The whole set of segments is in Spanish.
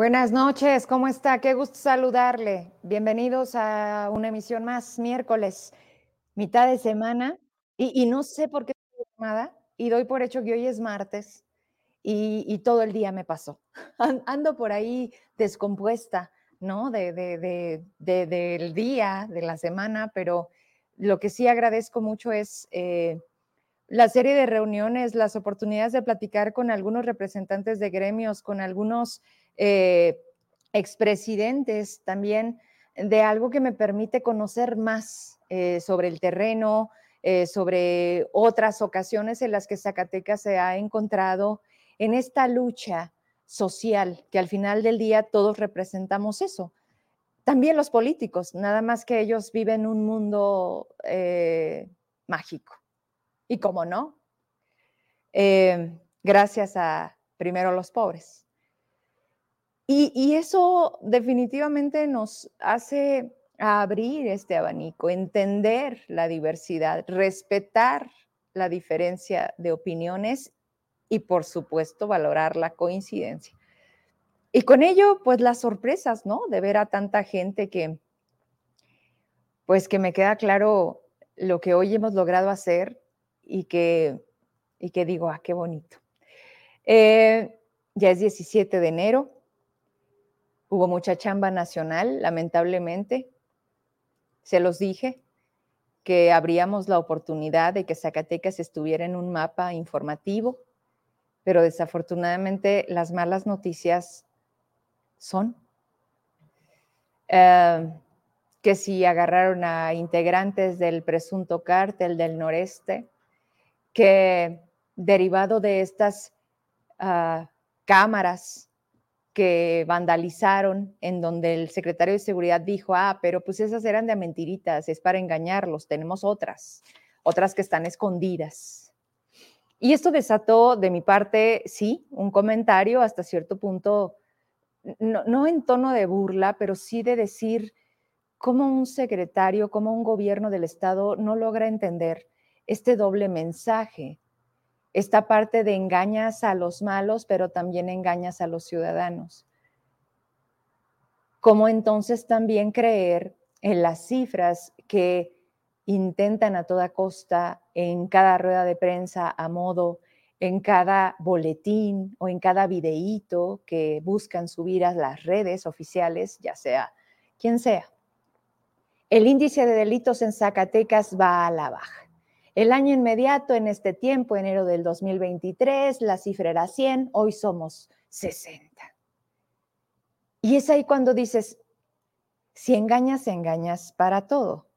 Buenas noches, ¿cómo está? Qué gusto saludarle. Bienvenidos a una emisión más, miércoles, mitad de semana. Y, no sé por qué llamada y doy por hecho que hoy es martes y, todo el día me pasó. Ando por ahí descompuesta, ¿no? De, del día, de la semana, pero lo que sí agradezco mucho es eh, la serie de reuniones, las oportunidades de platicar con algunos representantes de gremios, con algunos eh, expresidentes también de algo que me permite conocer más eh, sobre el terreno, eh, sobre otras ocasiones en las que Zacatecas se ha encontrado en esta lucha social, que al final del día todos representamos eso. También los políticos, nada más que ellos viven un mundo mágico. Y cómo no, gracias a primero los pobres. Y, eso definitivamente nos hace abrir este abanico, entender la diversidad, respetar la diferencia de opiniones y por supuesto valorar la coincidencia. Y con ello, pues las sorpresas, ¿no? De ver a tanta gente que, pues que me queda claro lo que hoy hemos logrado hacer y que, y que digo, ah, qué bonito. Eh, ya es 17 de enero, Hubo mucha chamba nacional, lamentablemente. Se los dije que habríamos la oportunidad de que Zacatecas estuviera en un mapa informativo, pero desafortunadamente las malas noticias son eh, que si agarraron a integrantes del presunto cártel del noreste, que derivado de estas ah, cámaras que vandalizaron, en donde el secretario de Seguridad dijo, ah, pero pues esas eran de mentiritas, es para engañarlos, tenemos otras, otras que están escondidas. Y esto desató de mi parte, sí, un comentario hasta cierto punto, no, en tono de burla, pero sí de decir cómo un secretario, cómo un gobierno del Estado no logra entender este doble mensaje esta parte de engañas a los malos, pero también engañas a los ciudadanos. ¿Cómo entonces también creer en las cifras que intentan a toda costa en cada rueda de prensa a modo, en cada boletín o en cada videíto que buscan subir a las redes oficiales, ya sea quien sea? El índice de delitos en Zacatecas va a la baja. El año inmediato, en este tiempo, enero del 2023, la cifra era 100, hoy somos 60. Y es ahí cuando dices, si engañas, engañas para todo.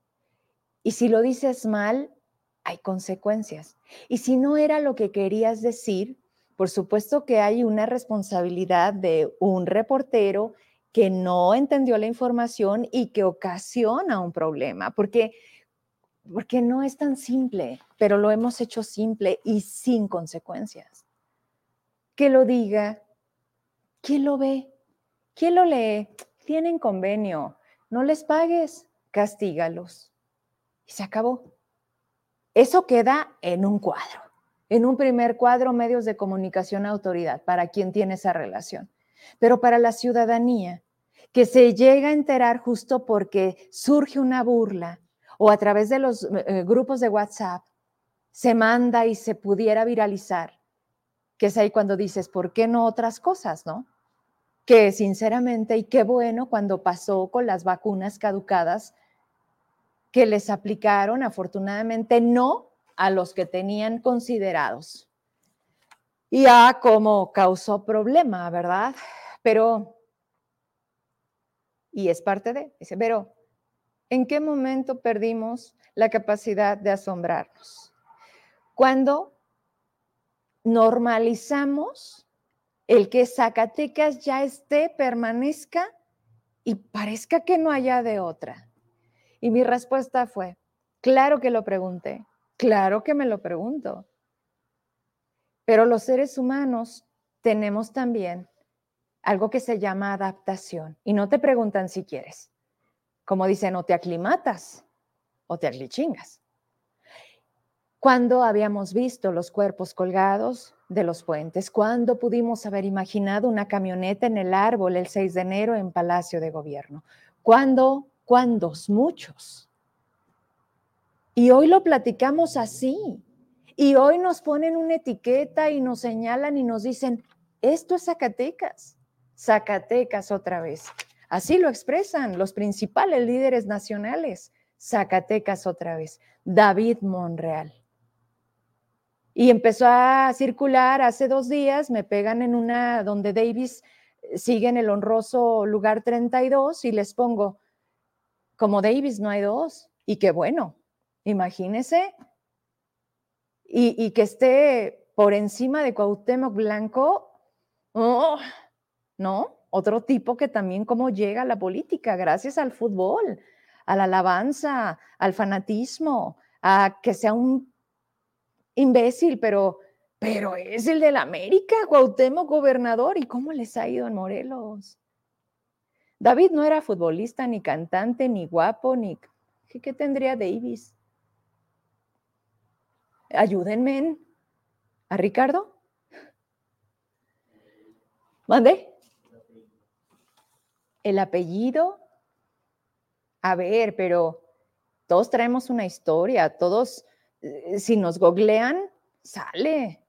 Y si lo dices mal, hay consecuencias. Y si no era lo que querías decir, por supuesto que hay una responsabilidad de un reportero que no entendió la información y que ocasiona un problema, porque porque no es tan simple, pero lo hemos hecho simple y sin consecuencias. Que lo diga, ¿quién lo ve? ¿Quién lo lee? Tienen convenio, no les pagues, castígalos. Y se acabó. Eso queda en un cuadro, en un primer cuadro, medios de comunicación, autoridad, para quien tiene esa relación. Pero para la ciudadanía, que se llega a enterar justo porque surge una burla, o a través de los eh, eh, grupos de WhatsApp se manda y se pudiera viralizar, que es ahí cuando dices, ¿por qué no otras cosas, no? Que sinceramente, y qué bueno cuando pasó con las vacunas caducadas que les aplicaron, afortunadamente no a los que tenían considerados. Y a cómo causó problema, ¿verdad? Pero, y es parte de, pero ¿En qué momento perdimos la capacidad de asombrarnos? Cuando normalizamos el que Zacatecas ya esté, permanezca y parezca que no haya de otra. Y mi respuesta fue, claro que lo pregunté, claro que me lo pregunto. Pero los seres humanos tenemos también algo que se llama adaptación y no te preguntan si quieres como dicen, o te aclimatas o te chingas. Cuando habíamos visto los cuerpos colgados de los puentes. ¿Cuándo pudimos haber imaginado una camioneta en el árbol el 6 de enero en Palacio de Gobierno? ¿Cuándo? ¿Cuándos? Muchos. Y hoy lo platicamos así. Y hoy nos ponen una etiqueta y nos señalan y nos dicen, esto es Zacatecas, Zacatecas otra vez. Así lo expresan los principales líderes nacionales, Zacatecas otra vez, David Monreal. Y empezó a circular hace dos días, me pegan en una donde Davis eh, sigue en el honroso lugar 32 y les pongo, como Davis no hay dos, y qué bueno, imagínese, y, que esté por encima de Cuauhtémoc Blanco, oh, ¿no? Otro tipo que también cómo llega a la política, gracias al fútbol, a la alabanza, al fanatismo, a que sea un imbécil, pero, pero es el de la América, Cuauhtémoc gobernador, ¿y cómo les ha ido en Morelos? David no era futbolista, ni cantante, ni guapo, ni... ¿Qué, qué tendría Davis? Ayúdenme. ¿A Ricardo? ¿Mande? El apellido. A ver, pero todos traemos una historia, todos, eh, si nos googlean, sale.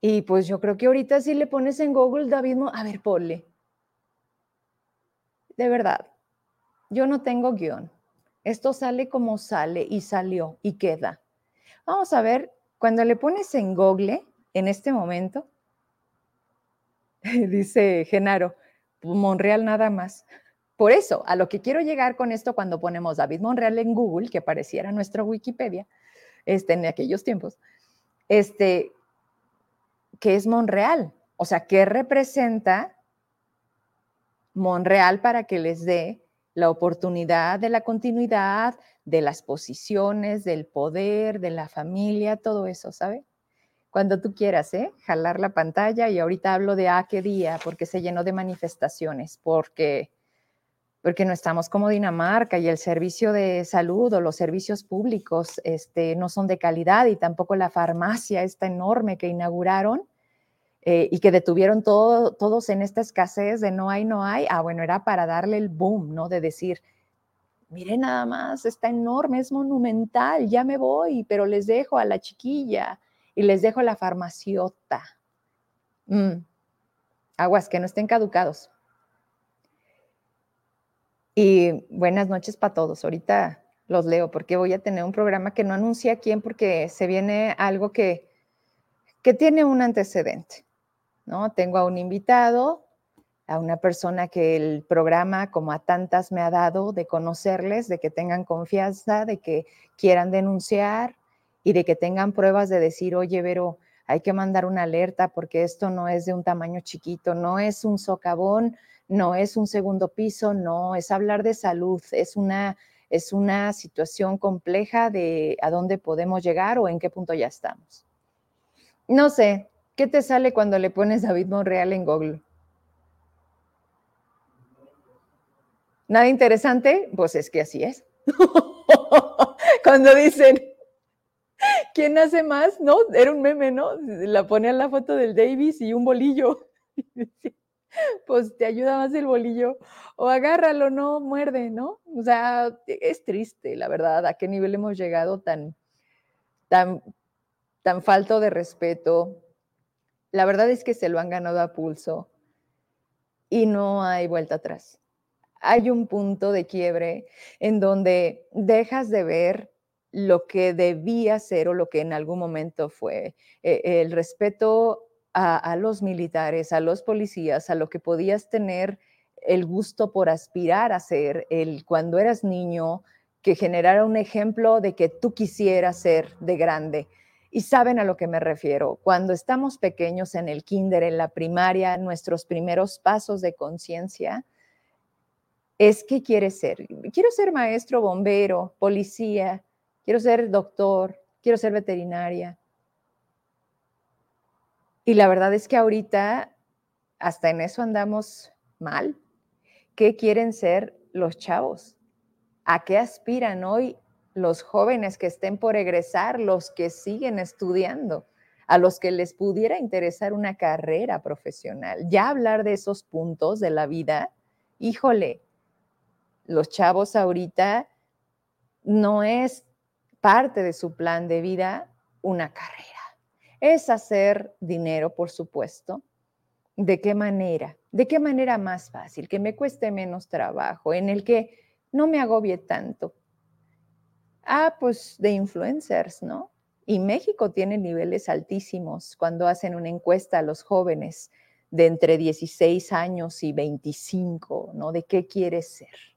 Y pues yo creo que ahorita si le pones en Google David, a ver, ponle. De verdad, yo no tengo guion. Esto sale como sale y salió y queda. Vamos a ver, cuando le pones en Google, en este momento, dice Genaro, Monreal nada más. Por eso, a lo que quiero llegar con esto cuando ponemos David Monreal en Google, que pareciera nuestra Wikipedia, este, en aquellos tiempos, este, ¿qué es Monreal? O sea, ¿qué representa Monreal para que les dé la oportunidad de la continuidad, de las posiciones, del poder, de la familia, todo eso, ¿sabe? Cuando tú quieras, ¿eh? Jalar la pantalla y ahorita hablo de a ah, qué día, porque se llenó de manifestaciones, porque porque no estamos como Dinamarca y el servicio de salud o los servicios públicos este, no son de calidad y tampoco la farmacia esta enorme que inauguraron eh, y que detuvieron todo, todos en esta escasez de no hay, no hay. Ah, bueno, era para darle el boom, ¿no? De decir, miren nada más, está enorme, es monumental, ya me voy, pero les dejo a la chiquilla y les dejo la farmaciota. Mm. Aguas, que no estén caducados. Y buenas noches para todos. Ahorita los leo porque voy a tener un programa que no anuncié a quién porque se viene algo que, que tiene un antecedente. ¿no? Tengo a un invitado a una persona que el programa, como a tantas, me ha dado de conocerles, de que tengan confianza, de que quieran denunciar y de que tengan pruebas de decir, oye, Vero, hay que mandar una alerta porque esto no es de un tamaño chiquito, no es un socavón, no es un segundo piso, no, es hablar de salud, es una, es una situación compleja de a dónde podemos llegar o en qué punto ya estamos. No sé, ¿qué te sale cuando le pones David Monreal en Google? ¿Nada interesante? Pues es que así es. Cuando dicen, ¿quién hace más? No, era un meme, ¿no? La ponían la foto del Davis y un bolillo. Pues te ayuda más el bolillo. O agárralo, no muerde, ¿no? O sea, es triste, la verdad, a qué nivel hemos llegado tan, tan, tan falto de respeto. La verdad es que se lo han ganado a pulso y no hay vuelta atrás hay un punto de quiebre en donde dejas de ver lo que debía ser o lo que en algún momento fue. Eh, el respeto a, los militares, a los policías, a lo que podías tener el gusto por aspirar a ser, el cuando eras niño, que generara un ejemplo de que tú quisieras ser de grande. Y saben a lo que me refiero. Cuando estamos pequeños en el kinder, en la primaria, nuestros primeros pasos de conciencia, es qué quieres ser. Quiero ser maestro, bombero, policía, quiero ser doctor, quiero ser veterinaria. Y la verdad es que ahorita hasta en eso andamos mal. ¿Qué quieren ser los chavos? ¿A qué aspiran hoy los jóvenes que estén por egresar, los que siguen estudiando? a los que les pudiera interesar una carrera profesional. Ya hablar de esos puntos de la vida, híjole, los chavos ahorita no es parte de su plan de vida una carrera. Es hacer dinero, por supuesto. ¿De qué manera? ¿De qué manera más fácil? Que me cueste menos trabajo, en el que no me agobie tanto. Ah, pues de influencers, ¿no? Y México tiene niveles altísimos cuando hacen una encuesta a los jóvenes de entre 16 años y 25, ¿no? ¿De qué quieres ser?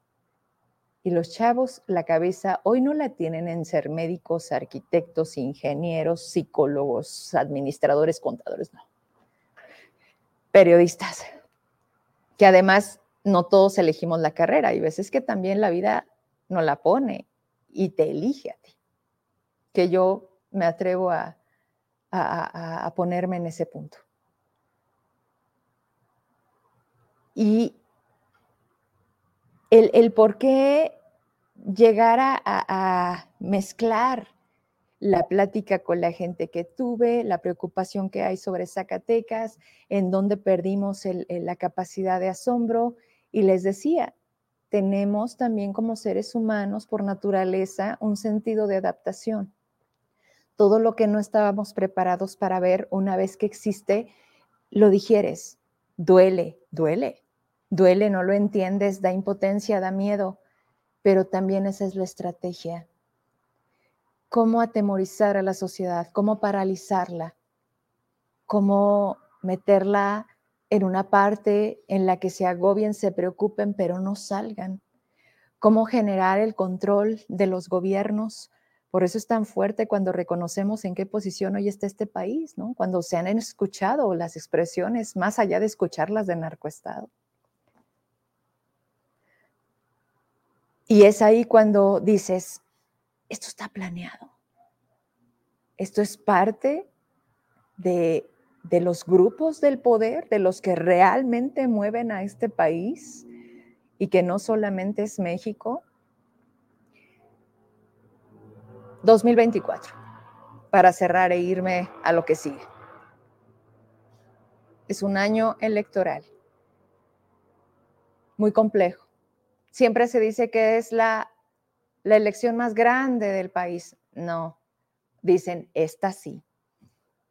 Y los chavos la cabeza hoy no la tienen en ser médicos, arquitectos, ingenieros, psicólogos, administradores, contadores, no. Periodistas, que además no todos elegimos la carrera y veces que también la vida no la pone y te elige a ti. Que yo me atrevo a, ponerme en ese punto. Y el, por qué llegar a, mezclar la plática con la gente que tuve, la preocupación que hay sobre Zacatecas, en donde perdimos la capacidad de asombro. Y les decía, tenemos también como seres humanos, por naturaleza, un sentido de adaptación todo lo que no estábamos preparados para ver una vez que existe, lo digieres. Duele, duele, duele, no lo entiendes, da impotencia, da miedo, pero también esa es la estrategia. Cómo atemorizar a la sociedad, cómo paralizarla, cómo meterla en una parte en la que se agobien, se preocupen, pero no salgan. Cómo generar el control de los gobiernos, por eso es tan fuerte cuando reconocemos en qué posición hoy está este país, ¿no? Cuando se han escuchado las expresiones, más allá de escucharlas de narcoestado. Y es ahí cuando dices, esto está planeado. Esto es parte de, de los grupos del poder, de los que realmente mueven a este país y que no solamente es México, 2024 para cerrar e irme a lo que sigue. Es un año electoral muy complejo. Siempre se dice que es la, elección más grande del país. No, dicen, esta sí.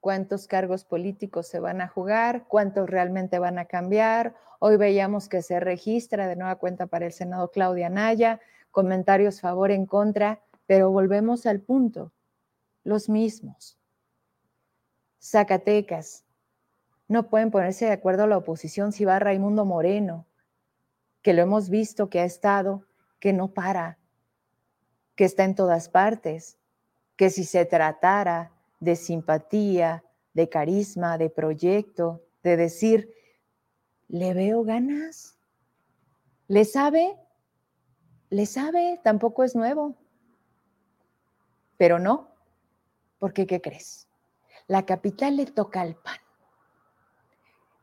¿Cuántos cargos políticos se van a jugar? ¿Cuántos realmente van a cambiar? Hoy veíamos que se registra de nueva cuenta para el Senado Claudia Naya, comentarios favor en contra pero volvemos al punto, los mismos. Zacatecas, no pueden ponerse de acuerdo la oposición si va Raimundo Moreno, que lo hemos visto, que ha estado, que no para, que está en todas partes, que si se tratara de simpatía, de carisma, de proyecto, de decir, le veo ganas, le sabe, le sabe, tampoco es nuevo. Pero no, porque ¿qué crees? La capital le toca al PAN,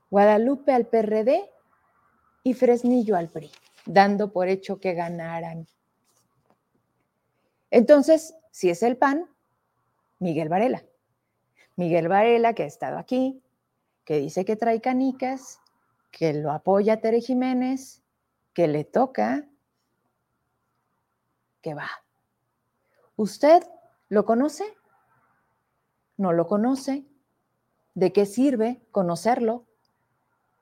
Guadalupe al PRD y Fresnillo al PRI, dando por hecho que ganaran. Entonces, si es el PAN, Miguel Varela. Miguel Varela, que ha estado aquí, que dice que trae canicas, que lo apoya Tere Jiménez, que le toca, que va. Usted ¿Lo conoce? ¿No lo conoce? ¿De qué sirve conocerlo?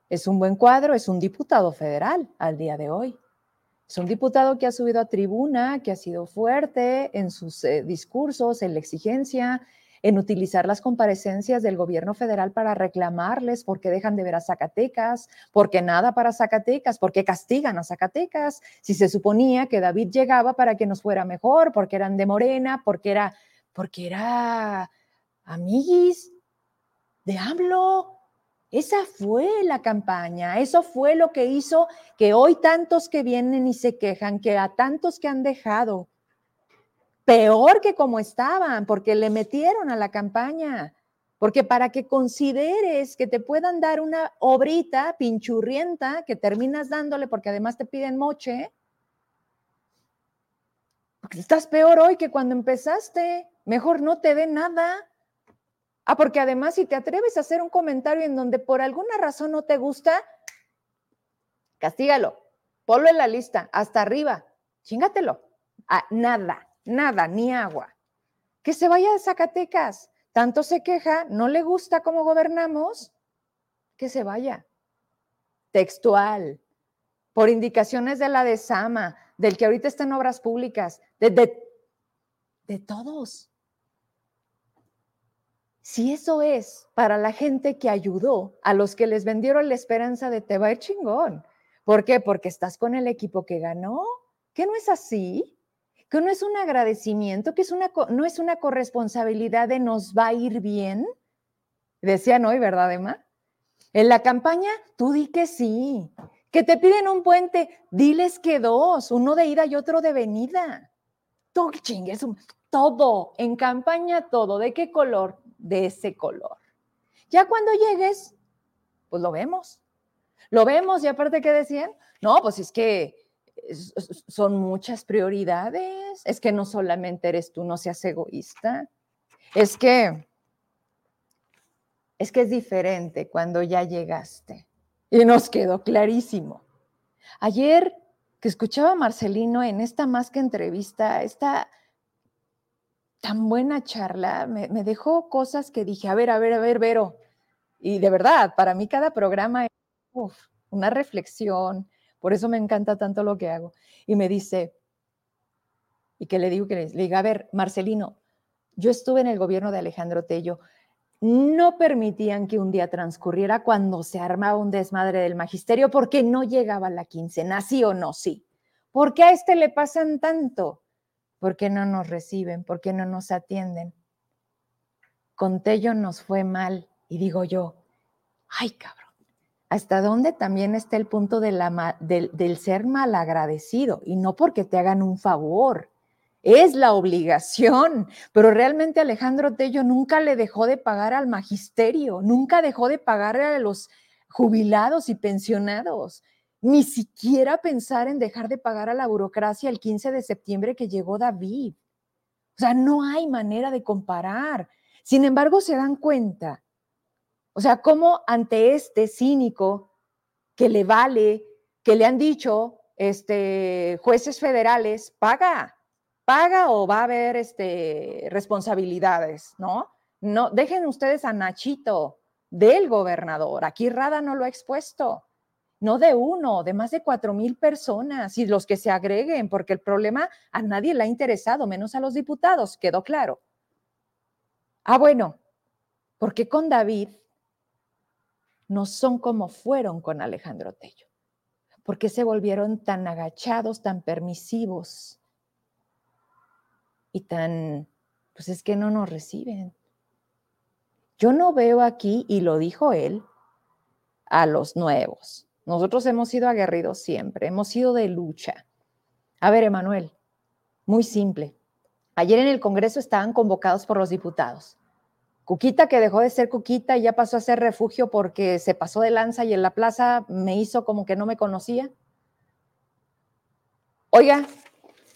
Es un buen cuadro, es un diputado federal al día de hoy. Es un diputado que ha subido a tribuna, que ha sido fuerte en sus eh, discursos, en la exigencia, en utilizar las comparecencias del gobierno federal para reclamarles por qué dejan de ver a Zacatecas, por qué nada para Zacatecas, por qué castigan a Zacatecas, si se suponía que David llegaba para que nos fuera mejor, porque eran de Morena, porque era, porque era amiguis de AMLO. Esa fue la campaña, eso fue lo que hizo que hoy tantos que vienen y se quejan, que a tantos que han dejado, peor que como estaban, porque le metieron a la campaña. Porque para que consideres que te puedan dar una obrita pinchurrienta que terminas dándole porque además te piden moche, porque estás peor hoy que cuando empezaste, mejor no te dé nada. Ah, porque además si te atreves a hacer un comentario en donde por alguna razón no te gusta, castígalo, ponlo en la lista, hasta arriba, chingatelo. Ah, nada, nada, ni agua. Que se vaya de Zacatecas. Tanto se queja, no le gusta cómo gobernamos, que se vaya. Textual, por indicaciones de la de Sama, del que ahorita está en obras públicas, de, de, de todos. Si eso es para la gente que ayudó, a los que les vendieron la esperanza de te va a ir chingón. ¿Por qué? Porque estás con el equipo que ganó. ¿Que no es así? ¿Que no es un agradecimiento? ¿Que es una, no es una corresponsabilidad de nos va a ir bien? Decían hoy, ¿verdad, Emma? En la campaña, tú di que sí. Que te piden un puente, diles que dos, uno de ida y otro de venida. Tú chingues, todo, en campaña todo. ¿De qué color? De ese color. Ya cuando llegues, pues lo vemos. Lo vemos y aparte, ¿qué decían? No, pues es que son muchas prioridades. Es que no solamente eres tú, no seas egoísta. Es que es que es diferente cuando ya llegaste. Y nos quedó clarísimo. Ayer que escuchaba a Marcelino en esta más que entrevista, esta tan buena charla, me, dejó cosas que dije, a ver, a ver, a ver, Vero. Y de verdad, para mí cada programa es una reflexión, por eso me encanta tanto lo que hago. Y me dice, y que le digo que le, diga, a ver, Marcelino, yo estuve en el gobierno de Alejandro Tello, no permitían que un día transcurriera cuando se armaba un desmadre del magisterio porque no llegaba la quincena, sí o no, sí. ¿Por qué a este le pasan tanto? ¿Por qué no nos reciben? ¿Por qué no nos atienden? Con Tello nos fue mal y digo yo, ay cabrón, ¿hasta dónde también está el punto del, del ser malagradecido? Y no porque te hagan un favor, es la obligación, pero realmente Alejandro Tello nunca le dejó de pagar al magisterio, nunca dejó de pagarle a los jubilados y pensionados ni siquiera pensar en dejar de pagar a la burocracia el 15 de septiembre que llegó David. O sea, no hay manera de comparar. Sin embargo, se dan cuenta. O sea, cómo ante este cínico que le vale, que le han dicho este, jueces federales, paga, paga o va a haber este, responsabilidades, ¿no? No, dejen ustedes a Nachito del gobernador. Aquí Rada no lo ha expuesto no de uno, de más de cuatro mil personas y los que se agreguen, porque el problema a nadie le ha interesado, menos a los diputados, quedó claro. Ah, bueno, ¿por qué con David no son como fueron con Alejandro Tello? ¿Por qué se volvieron tan agachados, tan permisivos y tan, pues es que no nos reciben? Yo no veo aquí, y lo dijo él, a los nuevos nosotros hemos sido aguerridos siempre, hemos sido de lucha. A ver, Emanuel, muy simple. Ayer en el Congreso estaban convocados por los diputados. Cuquita, que dejó de ser Cuquita y ya pasó a ser refugio porque se pasó de lanza y en la plaza me hizo como que no me conocía. Oiga,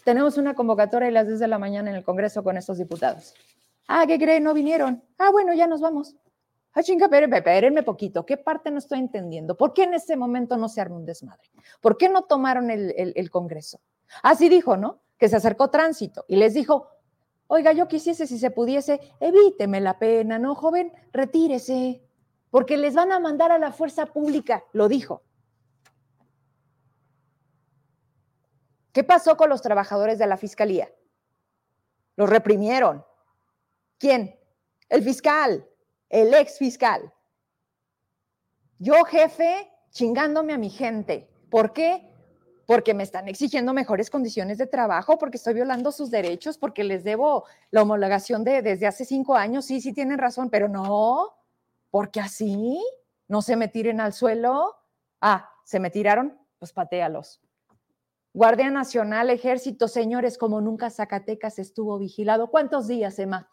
tenemos una convocatoria a las 10 de la mañana en el Congreso con estos diputados. Ah, ¿qué creen? No vinieron. Ah, bueno, ya nos vamos. Ah, chinga, espérenme poquito, ¿qué parte no estoy entendiendo? ¿Por qué en ese momento no se armó un desmadre? ¿Por qué no tomaron el, Congreso? Así dijo, ¿no? Que se acercó tránsito y les dijo, oiga, yo quisiese, si se pudiese, evíteme la pena, ¿no, joven? Retírese, porque les van a mandar a la fuerza pública, lo dijo. ¿Qué pasó con los trabajadores de la fiscalía? Los reprimieron. ¿Quién? El fiscal el ex fiscal. Yo, jefe, chingándome a mi gente. ¿Por qué? Porque me están exigiendo mejores condiciones de trabajo, porque estoy violando sus derechos, porque les debo la homologación de desde hace cinco años. Sí, sí tienen razón, pero no, porque así no se me tiren al suelo. Ah, se me tiraron, pues patealos. Guardia Nacional, Ejército, señores, como nunca Zacatecas estuvo vigilado. ¿Cuántos días, Emma?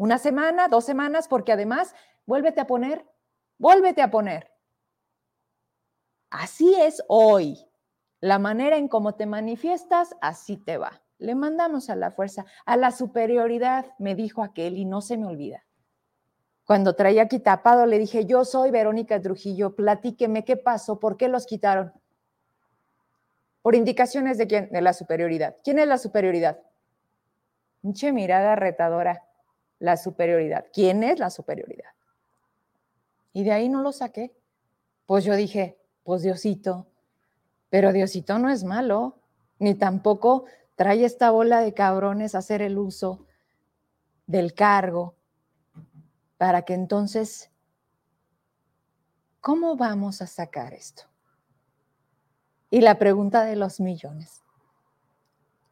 Una semana, dos semanas, porque además, vuélvete a poner, vuélvete a poner. Así es hoy. La manera en cómo te manifiestas, así te va. Le mandamos a la fuerza, a la superioridad, me dijo aquel, y no se me olvida. Cuando traía aquí tapado, le dije, yo soy Verónica Trujillo, platíqueme qué pasó, por qué los quitaron. Por indicaciones de quién? De la superioridad. ¿Quién es la superioridad? Pinche mirada retadora. La superioridad. ¿Quién es la superioridad? Y de ahí no lo saqué. Pues yo dije, pues Diosito. Pero Diosito no es malo, ni tampoco trae esta bola de cabrones a hacer el uso del cargo para que entonces, ¿cómo vamos a sacar esto? Y la pregunta de los millones.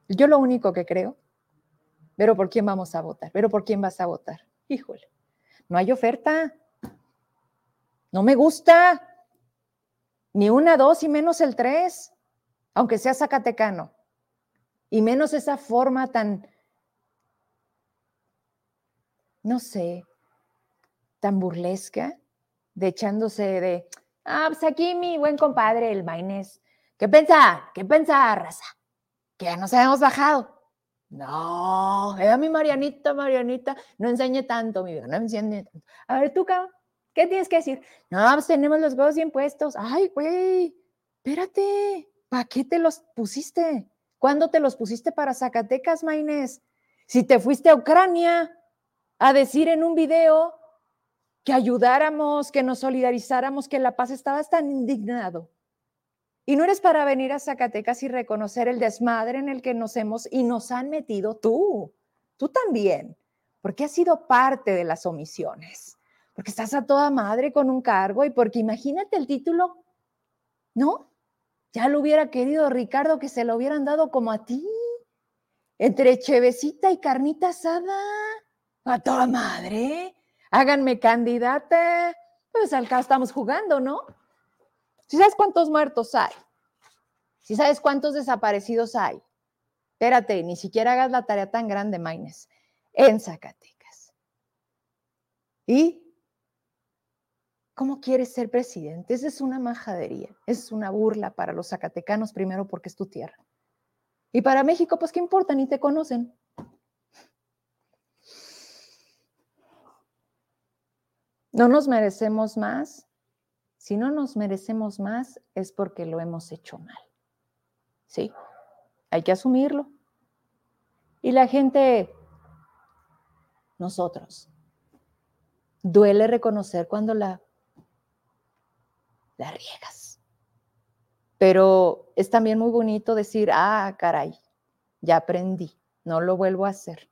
Yo lo único que creo, pero ¿por quién vamos a votar? ¿Pero por quién vas a votar? Híjole, no hay oferta. No me gusta. Ni una, dos y menos el tres, aunque sea zacatecano. Y menos esa forma tan, no sé, tan burlesca, de echándose de, ah, pues aquí mi buen compadre, el Maines, ¿qué pensar? ¿Qué pensar, raza? Que ya nos habíamos bajado. No, era mi Marianita, Marianita, no enseñe tanto, mi vida, no enseñe tanto. A ver, tú, cabrón, ¿qué tienes que decir? No, pues tenemos los huevos bien puestos. Ay, güey, espérate, ¿para qué te los pusiste? ¿Cuándo te los pusiste para Zacatecas, Maines? Si te fuiste a Ucrania a decir en un video que ayudáramos, que nos solidarizáramos, que La Paz estabas tan indignado. Y no eres para venir a Zacatecas y reconocer el desmadre en el que nos hemos y nos han metido tú, tú también, porque has sido parte de las omisiones, porque estás a toda madre con un cargo y porque imagínate el título, ¿no? Ya lo hubiera querido Ricardo que se lo hubieran dado como a ti, entre chevecita y carnita asada, a toda madre háganme candidata. Pues al estamos jugando, ¿no? Si sabes cuántos muertos hay, si sabes cuántos desaparecidos hay, espérate, ni siquiera hagas la tarea tan grande, Maines, en Zacatecas. ¿Y cómo quieres ser presidente? Esa es una majadería, es una burla para los zacatecanos, primero porque es tu tierra. Y para México, pues qué importa, ni te conocen. No nos merecemos más. Si no nos merecemos más es porque lo hemos hecho mal. Sí, hay que asumirlo. Y la gente, nosotros, duele reconocer cuando la, la riegas. Pero es también muy bonito decir, ah, caray, ya aprendí, no lo vuelvo a hacer.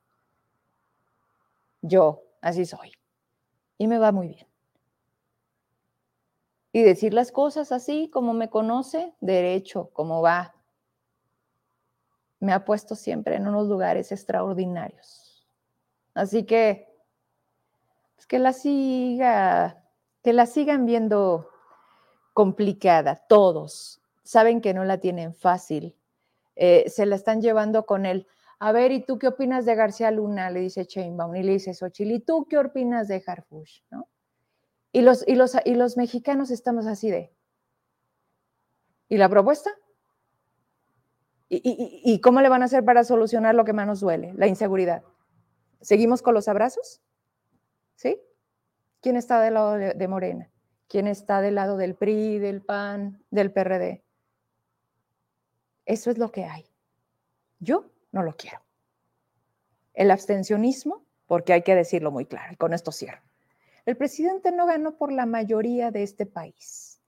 Yo, así soy y me va muy bien. Y decir las cosas así como me conoce, derecho, como va. Me ha puesto siempre en unos lugares extraordinarios. Así que, pues que la siga, que la sigan viendo complicada, todos. Saben que no la tienen fácil. Eh, se la están llevando con el, a ver, ¿y tú qué opinas de García Luna? Le dice Chainbaum y le dice Xochitl, ¿y tú qué opinas de Harfush? ¿No? Y los, y, los, y los mexicanos estamos así de, ¿y la propuesta? ¿Y, y, cómo le van a hacer para solucionar lo que más nos duele? La inseguridad. ¿Seguimos con los abrazos? ¿Sí? ¿Quién está del lado de, de Morena? ¿Quién está del lado del PRI, del PAN, del PRD? Eso es lo que hay. Yo no lo quiero. El abstencionismo, porque hay que decirlo muy claro, y con esto cierro. El presidente no ganó por la mayoría de este país.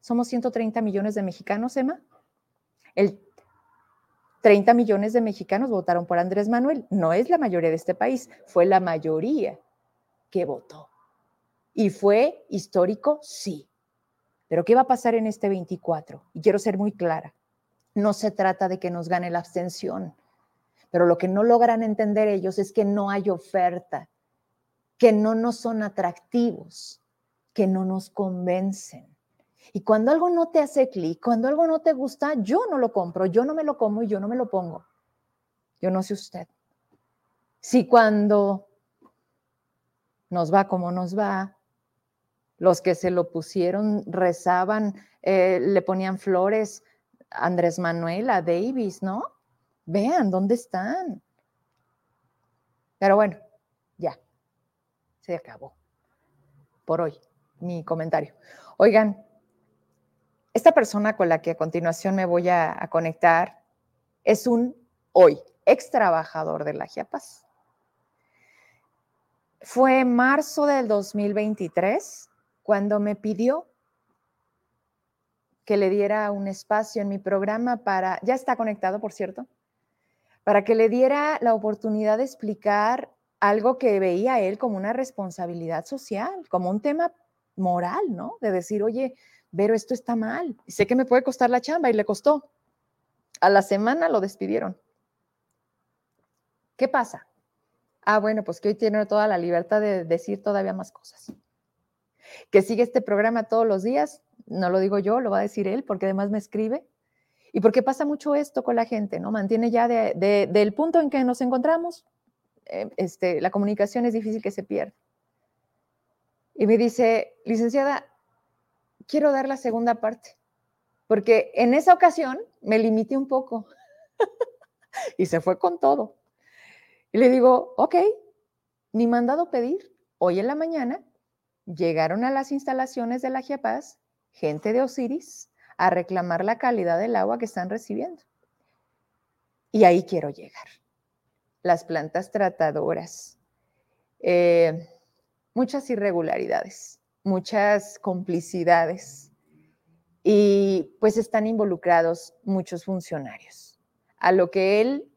Somos 130 millones de mexicanos, Emma. El 30 millones de mexicanos votaron por Andrés Manuel. No es la mayoría de este país, fue la mayoría que votó. ¿Y fue histórico? Sí. Pero ¿qué va a pasar en este 24? Y quiero ser muy clara. No se trata de que nos gane la abstención, pero lo que no logran entender ellos es que no hay oferta, que no nos son atractivos, que no nos convencen. Y cuando algo no te hace clic, cuando algo no te gusta, yo no lo compro, yo no me lo como y yo no me lo pongo. Yo no sé usted. Si cuando nos va como nos va, los que se lo pusieron rezaban, eh, le ponían flores, Andrés Manuel, a Davis, ¿no? Vean dónde están. Pero bueno. Se acabó. Por hoy, mi comentario. Oigan, esta persona con la que a continuación me voy a, a conectar es un hoy ex trabajador de la Chiapas. Fue marzo del 2023 cuando me pidió que le diera un espacio en mi programa para, ya está conectado, por cierto, para que le diera la oportunidad de explicar algo que veía él como una responsabilidad social, como un tema moral, ¿no? De decir, oye, pero esto está mal, sé que me puede costar la chamba y le costó. A la semana lo despidieron. ¿Qué pasa? Ah, bueno, pues que hoy tiene toda la libertad de decir todavía más cosas. Que sigue este programa todos los días, no lo digo yo, lo va a decir él, porque además me escribe. Y porque pasa mucho esto con la gente, ¿no? Mantiene ya del punto en que nos encontramos, eh, este, la comunicación es difícil que se pierda. Y me dice, licenciada, quiero dar la segunda parte, porque en esa ocasión me limité un poco y se fue con todo. Y le digo, ok, ni mandado pedir. Hoy en la mañana llegaron a las instalaciones de la Giapaz gente de Osiris a reclamar la calidad del agua que están recibiendo. Y ahí quiero llegar. Las plantas tratadoras, eh, muchas irregularidades, muchas complicidades y pues están involucrados muchos funcionarios. A lo que él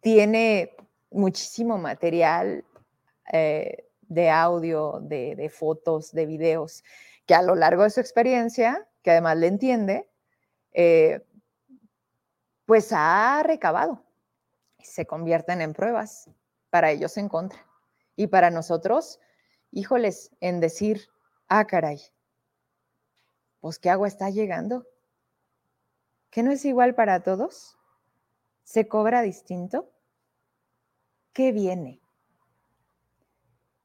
tiene muchísimo material eh, de audio, de, fotos, de videos, que a lo largo de su experiencia, que además le entiende, eh, pues ha recabado se convierten en pruebas para ellos en contra. Y para nosotros, híjoles, en decir, ah, caray, pues qué agua está llegando. ¿Que no es igual para todos? ¿Se cobra distinto? ¿Qué viene?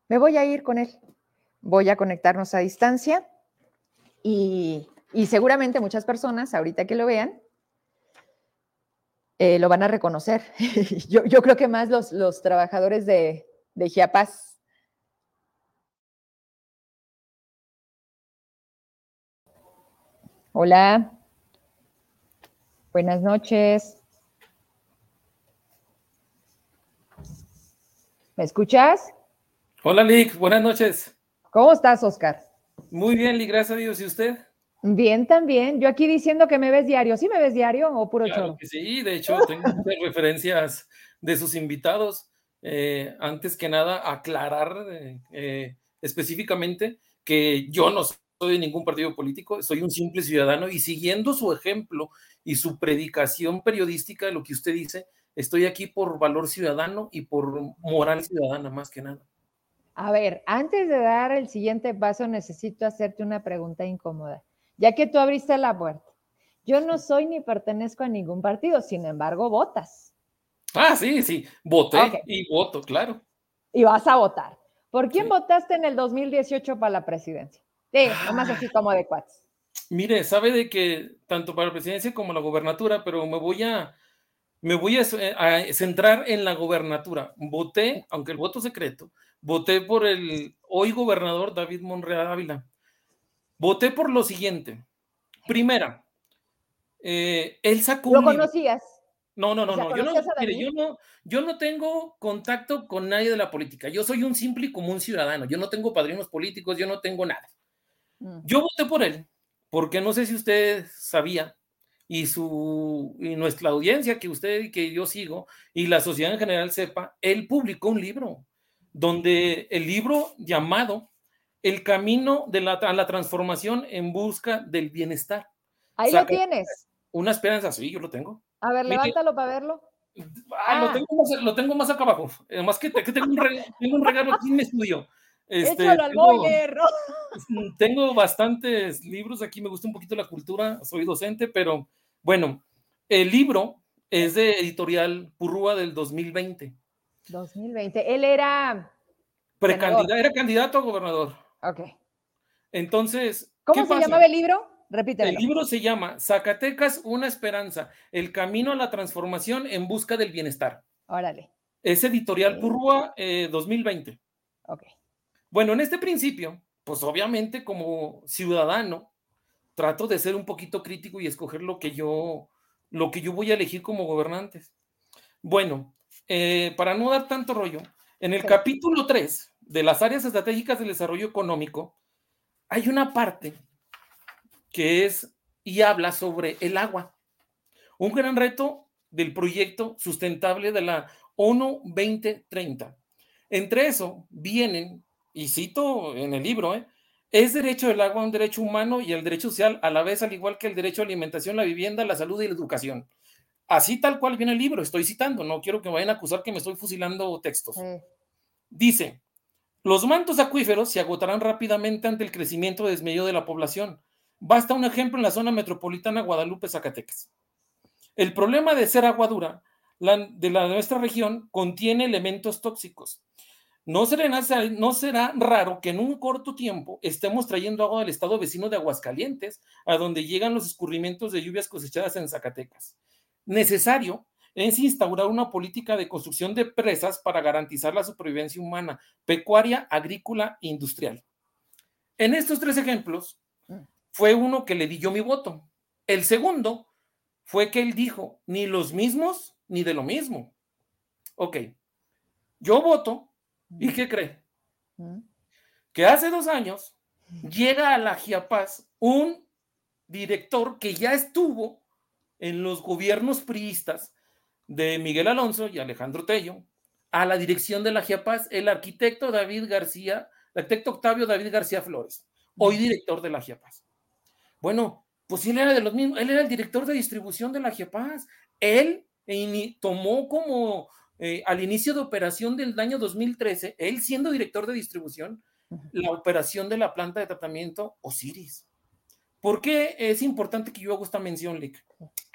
Me voy a ir con él. Voy a conectarnos a distancia y, seguramente muchas personas, ahorita que lo vean, eh, lo van a reconocer. yo, creo que más los, los trabajadores de, de Chiapas. Hola. Buenas noches. ¿Me escuchas? Hola, Lick, buenas noches. ¿Cómo estás, Oscar? Muy bien, Lick, gracias a Dios. ¿Y usted? Bien, también. Yo aquí diciendo que me ves diario. ¿Sí me ves diario o puro claro sí, de hecho, tengo muchas referencias de sus invitados. Eh, antes que nada, aclarar eh, específicamente que yo no soy de ningún partido político, soy un simple ciudadano y siguiendo su ejemplo y su predicación periodística, lo que usted dice, Estoy aquí por valor ciudadano y por moral ciudadana, más que nada. A ver, antes de dar el siguiente paso, necesito hacerte una pregunta incómoda, ya que tú abriste la puerta. Yo no soy ni pertenezco a ningún partido, sin embargo, votas. Ah, sí, sí, voté y voto, claro. Y vas a votar. ¿Por quién votaste en el 2018 para la presidencia? Sí, nomás así como de cuates. Mire, sabe de que tanto para la presidencia como la gobernatura, pero me voy a, me voy a, centrar en la gobernatura. Voté, aunque el voto secreto, voté por el hoy gobernador David Monreal Ávila. Voté por lo siguiente. Primera, eh, él sacó. ¿Lo conocías? No, no, no, no. Yo no, yo no. Yo no tengo contacto con nadie de la política. Yo soy un simple y común ciudadano. Yo no tengo padrinos políticos, yo no tengo nada. Mm. Yo voté por él, porque no sé si usted sabía, y, su, y nuestra audiencia, que usted y que yo sigo, y la sociedad en general sepa, él publicó un libro, donde el libro llamado El camino de la, a la transformación en busca del bienestar. Ahí lo tienes. Una esperanza, sí, yo lo tengo. A ver, levántalo para verlo. Ah, Lo, ah. tengo más, lo, tengo más, acá abajo. Además que, que tengo, un regalo, tengo, un regalo, aquí en mi estudio. Este, al tengo, tengo bastantes libros, aquí me gusta un poquito la cultura, soy docente, pero bueno, el libro es de editorial Purrúa del 2020. 2020. Él era... Precandidato, era candidato a gobernador. Ok. Entonces... ¿Cómo se llamaba el libro? Repítelo. El libro se llama Zacatecas, una esperanza, el camino a la transformación en busca del bienestar. Órale. Es editorial Purrúa 2020. Ok. Bueno, en este principio, pues obviamente como ciudadano, trato de ser un poquito crítico y escoger lo que yo, lo que yo voy a elegir como gobernantes. Bueno, eh, para no dar tanto rollo, en el capítulo 3 de las áreas estratégicas del desarrollo económico, hay una parte que es y habla sobre el agua. Un gran reto del proyecto sustentable de la ONU 2030. Entre eso vienen, y cito en el libro, ¿eh? es derecho del agua un derecho humano y el derecho social a la vez, al igual que el derecho a alimentación, la vivienda, la salud y la educación. Así tal cual viene el libro, estoy citando, no quiero que me vayan a acusar que me estoy fusilando textos. Dice, los mantos acuíferos se agotarán rápidamente ante el crecimiento desmedido de la población. Basta un ejemplo en la zona metropolitana Guadalupe-Zacatecas. El problema de ser agua dura de la, nuestra región contiene elementos tóxicos. No será, no será raro que en un corto tiempo estemos trayendo agua del estado vecino de Aguascalientes, a donde llegan los escurrimientos de lluvias cosechadas en Zacatecas. Necesario es instaurar una política de construcción de presas para garantizar la supervivencia humana, pecuaria, agrícola e industrial. En estos tres ejemplos, mm. fue uno que le di yo mi voto. El segundo fue que él dijo, ni los mismos ni de lo mismo. Ok, yo voto, ¿y qué cree? Mm. Que hace dos años llega a la Giapaz un director que ya estuvo en los gobiernos priistas de Miguel Alonso y Alejandro Tello a la dirección de la Giapaz el arquitecto David García, el arquitecto Octavio David García Flores, hoy director de la Giapaz. Bueno, pues él era de los mismos, él era el director de distribución de la Giapaz. Él tomó como eh, al inicio de operación del año 2013, él siendo director de distribución, la operación de la planta de tratamiento Osiris. ¿Por qué es importante que yo haga esta mención, Lick?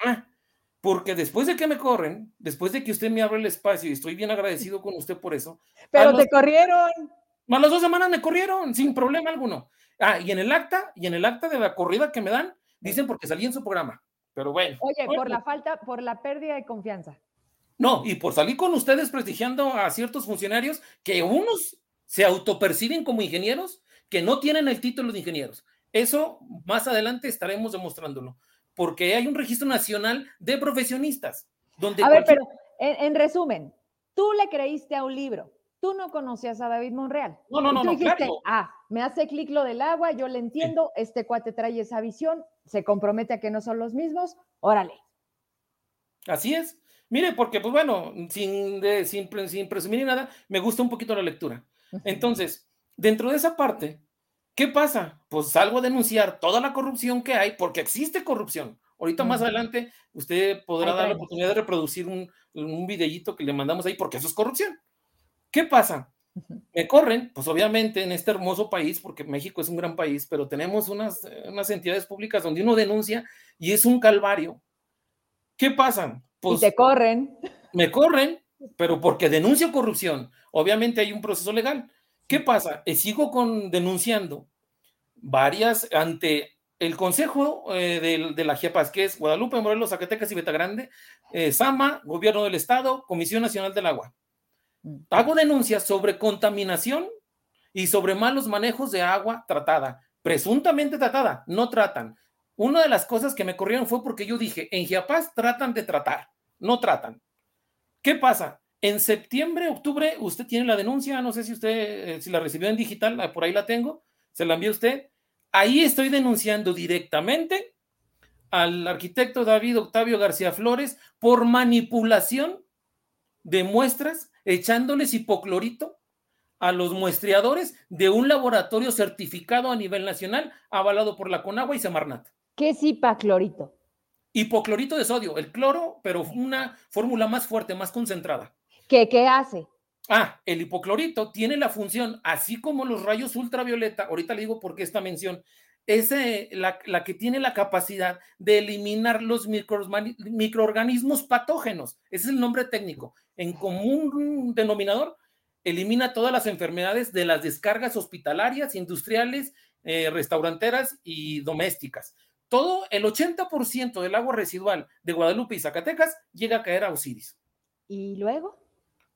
Ah, porque después de que me corren, después de que usted me abre el espacio y estoy bien agradecido con usted por eso. Pero te corrieron. A las dos semanas me corrieron sin problema alguno. Ah, y en el acta, y en el acta de la corrida que me dan, dicen porque salí en su programa. Pero bueno. Oye, por la falta, por la pérdida de confianza. No, y por salir con ustedes prestigiando a ciertos funcionarios que unos se autoperciben como ingenieros que no tienen el título de ingenieros. Eso más adelante estaremos demostrándolo porque hay un registro nacional de profesionistas. Donde a ver, pero en, resumen, tú le creíste a un libro, tú no conocías a David Monreal. No, no, no, no dijiste, ah, me hace clic lo del agua, yo le entiendo, este cuate trae esa visión, se compromete a que no son los mismos, órale. Así es. Mire, porque pues bueno, sin, de, sin, sin presumir ni nada, me gusta un poquito la lectura. Entonces, dentro de esa parte, ¿Qué pasa? Pues salgo a denunciar toda la corrupción que hay, porque existe corrupción. Ahorita más adelante usted podrá dar la oportunidad de reproducir un, un videíto que le mandamos ahí, porque eso es corrupción. ¿Qué pasa? Me corren, pues obviamente en este hermoso país, porque México es un gran país, pero tenemos unas, unas entidades públicas donde uno denuncia y es un calvario. ¿Qué pasa? Pues, y te corren. Me corren, pero porque denuncio corrupción. Obviamente hay un proceso legal. ¿Qué pasa? Eh, sigo con, denunciando varias ante el Consejo eh, de, la GIAPAS, que es Guadalupe, Morelos, Zacatecas y Betagrande, eh, SAMA, Gobierno del Estado, Comisión Nacional del Agua. Mm. Hago denuncias sobre contaminación y sobre malos manejos de agua tratada, presuntamente tratada, no tratan. Una de las cosas que me corrieron fue porque yo dije, en Giapaz tratan de tratar, no tratan. ¿Qué pasa? En septiembre, octubre, usted tiene la denuncia, no sé si usted, eh, si la recibió en digital, ah, por ahí la tengo, se la envió usted. Ahí estoy denunciando directamente al arquitecto David Octavio García Flores por manipulación de muestras, echándoles hipoclorito a los muestreadores de un laboratorio certificado a nivel nacional, avalado por la CONAGUA y Semarnat. ¿Qué es hipoclorito? Hipoclorito de sodio, el cloro, pero una fórmula más fuerte, más concentrada. ¿Qué, hace? Ah, el hipoclorito tiene la función, así como los rayos ultravioleta, ahorita le digo por qué esta mención, es la, que tiene la capacidad de eliminar los microorganismos patógenos. Ese es el nombre técnico. En común denominador, elimina todas las enfermedades de las descargas hospitalarias, industriales, eh, restauranteras y domésticas. Todo el 80% del agua residual de Guadalupe y Zacatecas llega a caer a Osiris. ¿Y luego?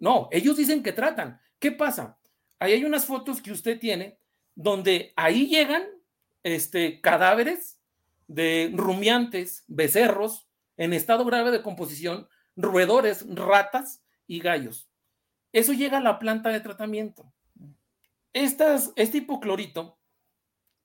No, ellos dicen que tratan. ¿Qué pasa? ahí hay unas fotos que usted tiene donde ahí llegan este, cadáveres de rumiantes, becerros en estado grave de composición, roedores, ratas y gallos. Eso llega a la planta de tratamiento. Este hipoclorito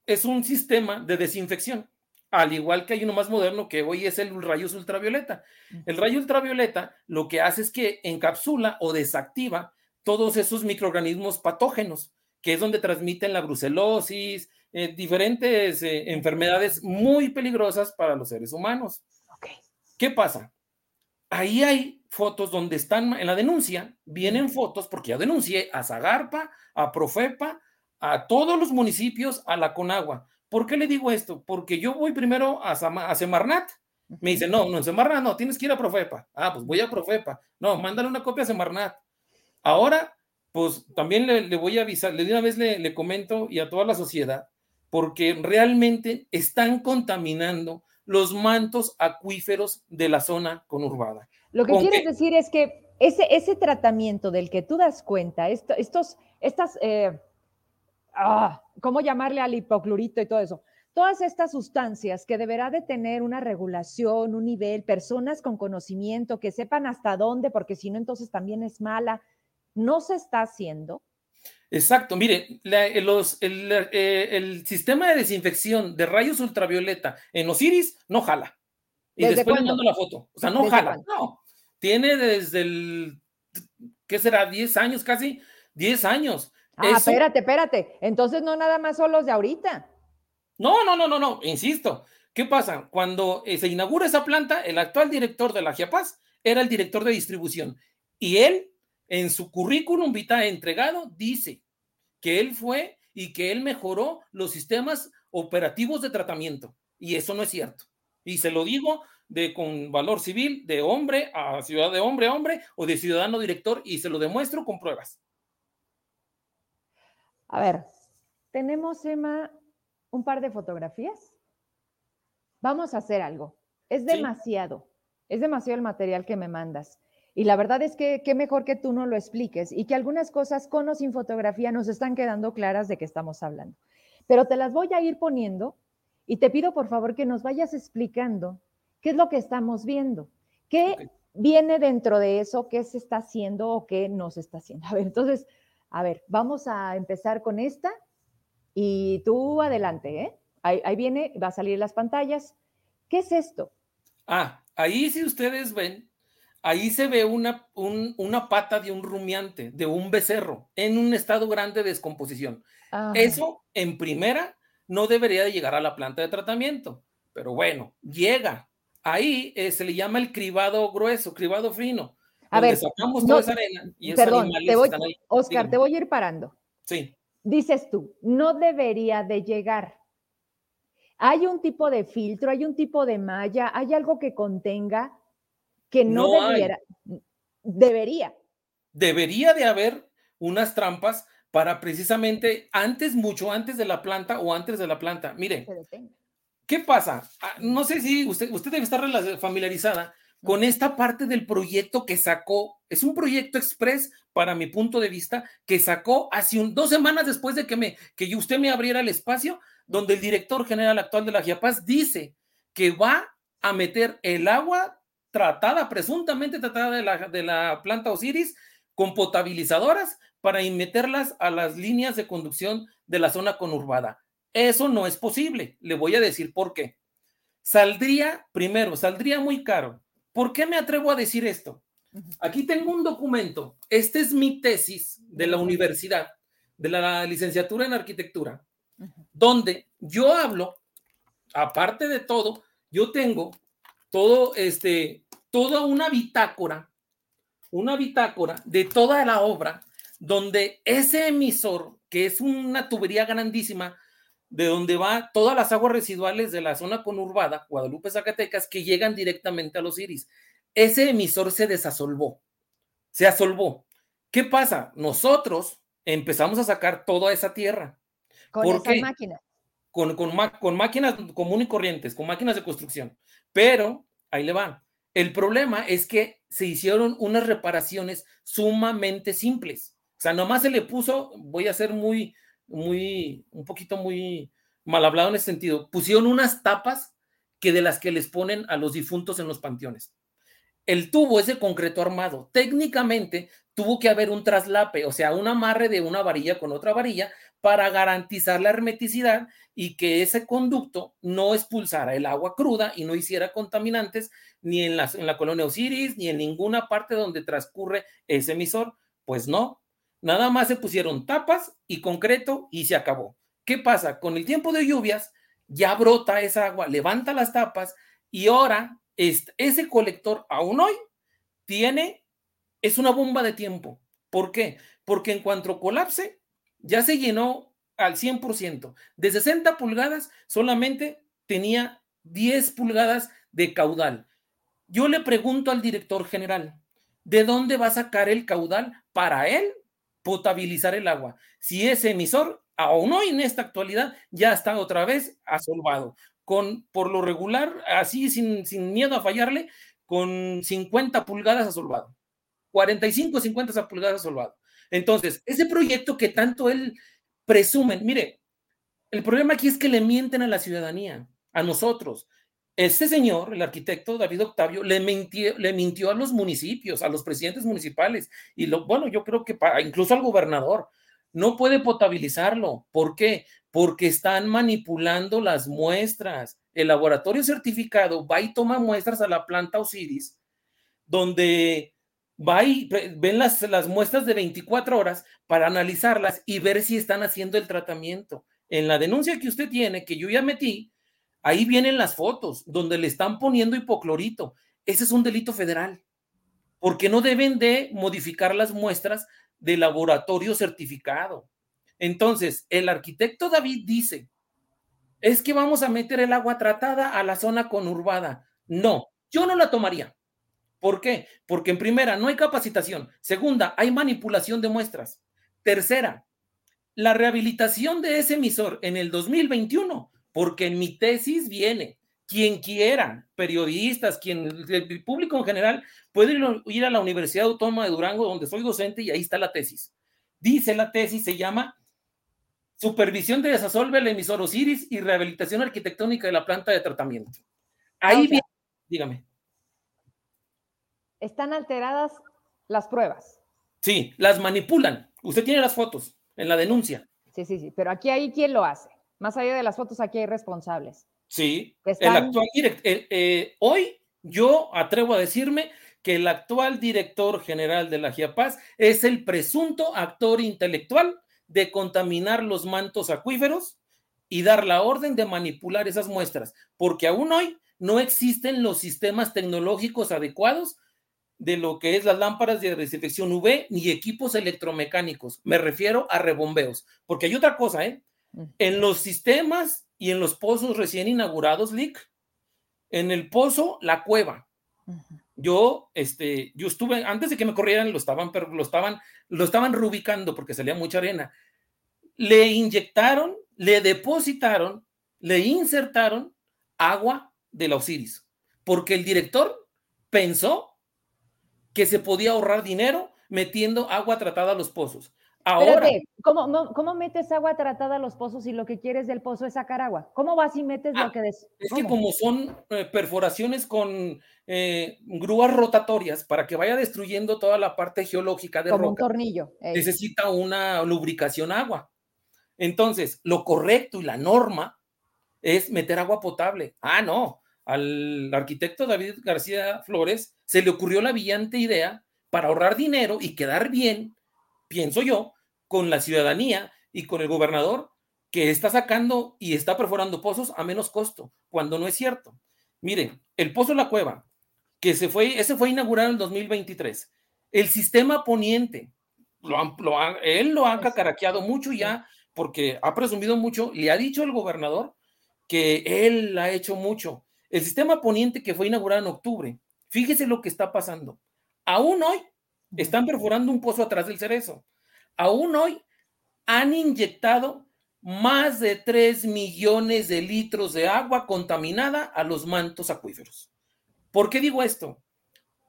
es un sistema de desinfección, al igual que hay uno más moderno que hoy es el rayos ultravioleta. El rayo ultravioleta lo que hace es que encapsula o desactiva todos esos microorganismos patógenos, que es donde transmiten la brucelosis, eh, diferentes eh, enfermedades muy peligrosas para los seres humanos. ¿Qué pasa? Ahí hay fotos donde están, en la denuncia, vienen fotos, porque ya denuncié a Zagarpa, a Profepa, a todos los municipios, a la Conagua. ¿Por qué le digo esto? Porque yo voy primero a, a Semarnat. Me dice, no, no, en Semarnat no, tienes que ir a Profepa. Ah, pues voy a Profepa. No, mándale una copia a Semarnat. Ahora, pues también le, voy a avisar, de una vez le, le comento y a toda la sociedad, porque realmente están contaminando los mantos acuíferos de la zona conurbada. Lo que quieres decir es que ese, ese tratamiento del que tú das cuenta, estos, estas, eh, ah, ¿cómo llamarle al hipoclorito y todo eso? Todas estas sustancias que deberá de tener una regulación, un nivel, personas con conocimiento que sepan hasta dónde, porque si no, entonces también es mala, no se está haciendo. Exacto, mire, eh, los, eh, el, sistema de desinfección de rayos ultravioleta en los iris no jala. Y después le mando la foto. O sea, no jala, no. Tiene desde el, ¿qué será? 10 años casi, 10 años. Ah, espérate, espérate. Entonces no nada más son los de ahorita. No, no, no, no, no, insisto. ¿Qué pasa? Cuando eh, se inaugura esa planta, el actual director de la GIAPAS era el director de distribución y él en su currículum vitae entregado dice que él fue y que él mejoró los sistemas operativos de tratamiento. Y eso no es cierto. Y se lo digo de con valor civil, de hombre a ciudad de hombre a hombre o de ciudadano director y se lo demuestro con pruebas. A ver, tenemos, Emma, un par de fotografías. Vamos a hacer algo. Es demasiado, es demasiado el material que me mandas. Y la verdad es que qué mejor que tú no lo expliques y que algunas cosas con o sin fotografía nos están quedando claras de qué estamos hablando. Pero te las voy a ir poniendo y te pido por favor que nos vayas explicando qué es lo que estamos viendo, qué viene dentro de eso, qué se está haciendo o qué no se está haciendo. A ver, entonces, a ver, vamos a empezar con esta y tú adelante, ¿eh? Ahí, ahí viene, va a salir las pantallas. ¿Qué es esto? Ah, ahí si ustedes ven, ahí se ve una, una pata de un rumiante, de un becerro, en un estado grande de descomposición. Eso, en primera, no debería de llegar a la planta de tratamiento, pero bueno, llega. Ahí eh, se le llama el cribado grueso, cribado fino. A ver, sacamos toda esa arena y perdón, te voy, Oscar, te voy a ir parando. Sí. Dices tú, no debería de llegar. ¿Hay un tipo de filtro, hay un tipo de malla, hay algo que contenga? que no, debiera, debería. Debería de haber unas trampas para precisamente antes, mucho antes de la planta o antes de la planta. Mire, ¿qué pasa? Ah, no sé si usted, usted debe estar familiarizada con esta parte del proyecto que sacó. Es un proyecto express, para mi punto de vista, que sacó hace dos semanas después de que usted me abriera el espacio, donde el director general actual de la GIAPAS dice que va a meter el agua tratada, presuntamente tratada de la, de la planta Osiris, con potabilizadoras para meterlas a las líneas de conducción de la zona conurbada. Eso no es posible. Le voy a decir por qué. Saldría, primero, saldría muy caro. ¿Por qué me atrevo a decir esto? Aquí tengo un documento. Este es mi tesis de la universidad, de la licenciatura en arquitectura, donde yo hablo, aparte de todo, yo tengo todo este, toda una bitácora, una bitácora de toda la obra, donde ese emisor, que es una tubería grandísima, de donde va todas las aguas residuales de la zona conurbada, Guadalupe, Zacatecas, que llegan directamente a los iris. Ese emisor se desasolvó, se asolvó. ¿Qué pasa? Nosotros empezamos a sacar toda esa tierra. Con esas máquinas. Con, con, con máquinas comunes y corrientes, con máquinas de construcción. Pero, ahí le van. El problema es que se hicieron unas reparaciones sumamente simples, O sea, nomás se le puso, voy a ser muy, muy, un poquito muy mal hablado en ese sentido, pusieron unas tapas que de las que les ponen a los difuntos en los panteones. El tubo ese concreto armado. Técnicamente tuvo que haber un traslape, o sea, un amarre de una varilla con otra varilla para garantizar la hermeticidad y que ese conducto no expulsara el agua cruda y no hiciera contaminantes ni en la, en la colonia Osiris ni en ninguna parte donde transcurre ese emisor. Pues no, nada más se pusieron tapas y concreto y se acabó. ¿Qué pasa? Con el tiempo de lluvias ya brota esa agua, levanta las tapas y ahora ese colector aún hoy tiene, es una bomba de tiempo. ¿Por qué? Porque en cuanto colapse, ya se llenó al 100%. De 60 pulgadas, solamente tenía 10 pulgadas de caudal. Yo le pregunto al director general, ¿de dónde va a sacar el caudal para él potabilizar el agua? Si ese emisor, aún hoy en esta actualidad, ya está otra vez asolvado, con, por lo regular, así sin, sin miedo a fallarle, con 50 pulgadas asolvado. 45, 50 pulgadas asolvado. Entonces, ese proyecto que tanto él presume, mire, el problema aquí es que le mienten a la ciudadanía, a nosotros. Este señor, el arquitecto David Octavio, le mintió, le mintió a los municipios, a los presidentes municipales, y lo, bueno, yo creo que para, incluso al gobernador, no puede potabilizarlo. ¿Por qué? Porque están manipulando las muestras. El laboratorio certificado va y toma muestras a la planta Osiris, donde va y ven las, las muestras de 24 horas para analizarlas y ver si están haciendo el tratamiento. En la denuncia que usted tiene, que yo ya metí, ahí vienen las fotos donde le están poniendo hipoclorito. Ese es un delito federal, porque no deben de modificar las muestras de laboratorio certificado. Entonces, el arquitecto David dice, es que vamos a meter el agua tratada a la zona conurbada. No, yo no la tomaría. ¿Por qué? Porque en primera, no hay capacitación. Segunda, hay manipulación de muestras. Tercera, la rehabilitación de ese emisor en el 2021, porque en mi tesis viene, quien quiera, periodistas, quien, el público en general, puede ir a la Universidad Autónoma de Durango, donde soy docente, y ahí está la tesis. Dice la tesis, se llama Supervisión de desasolve el emisor Osiris y rehabilitación arquitectónica de la planta de tratamiento. Ahí viene, dígame están alteradas las pruebas. Sí, las manipulan. Usted tiene las fotos en la denuncia. Sí, sí, sí, pero aquí hay quien lo hace. Más allá de las fotos, aquí hay responsables. Sí, el actual eh, eh, hoy yo atrevo a decirme que el actual director general de la GIAPAS es el presunto actor intelectual de contaminar los mantos acuíferos y dar la orden de manipular esas muestras, porque aún hoy no existen los sistemas tecnológicos adecuados de lo que es las lámparas de desinfección UV ni equipos electromecánicos. Me refiero a rebombeos, porque hay otra cosa, ¿eh? En los sistemas y en los pozos recién inaugurados, Lick, en el pozo, la cueva. Yo, este, yo estuve, antes de que me corrieran, lo estaban, lo estaban, lo estaban rubicando porque salía mucha arena. Le inyectaron, le depositaron, le insertaron agua de la Osiris, porque el director pensó que se podía ahorrar dinero metiendo agua tratada a los pozos. Ahora. ¿cómo, metes agua tratada a los pozos si lo que quieres del pozo es sacar agua? ¿Cómo vas y metes lo ah, que des? Es que como son eh, perforaciones con eh, grúas rotatorias para que vaya destruyendo toda la parte geológica de como un tornillo. Necesita una lubricación agua. Entonces, lo correcto y la norma es meter agua potable. Ah, no al arquitecto David García Flores se le ocurrió la brillante idea para ahorrar dinero y quedar bien, pienso yo, con la ciudadanía y con el gobernador que está sacando y está perforando pozos a menos costo, cuando no es cierto. Miren, el Pozo La Cueva, que se fue, ese fue inaugurado en 2023. El sistema poniente, él lo ha cacaraqueado mucho ya, porque ha presumido mucho, le ha dicho el gobernador que él ha hecho mucho. El sistema poniente que fue inaugurado en octubre, fíjese lo que está pasando. Aún hoy están perforando un pozo atrás del cerezo. Aún hoy han inyectado más de 3 millones de litros de agua contaminada a los mantos acuíferos. ¿Por qué digo esto?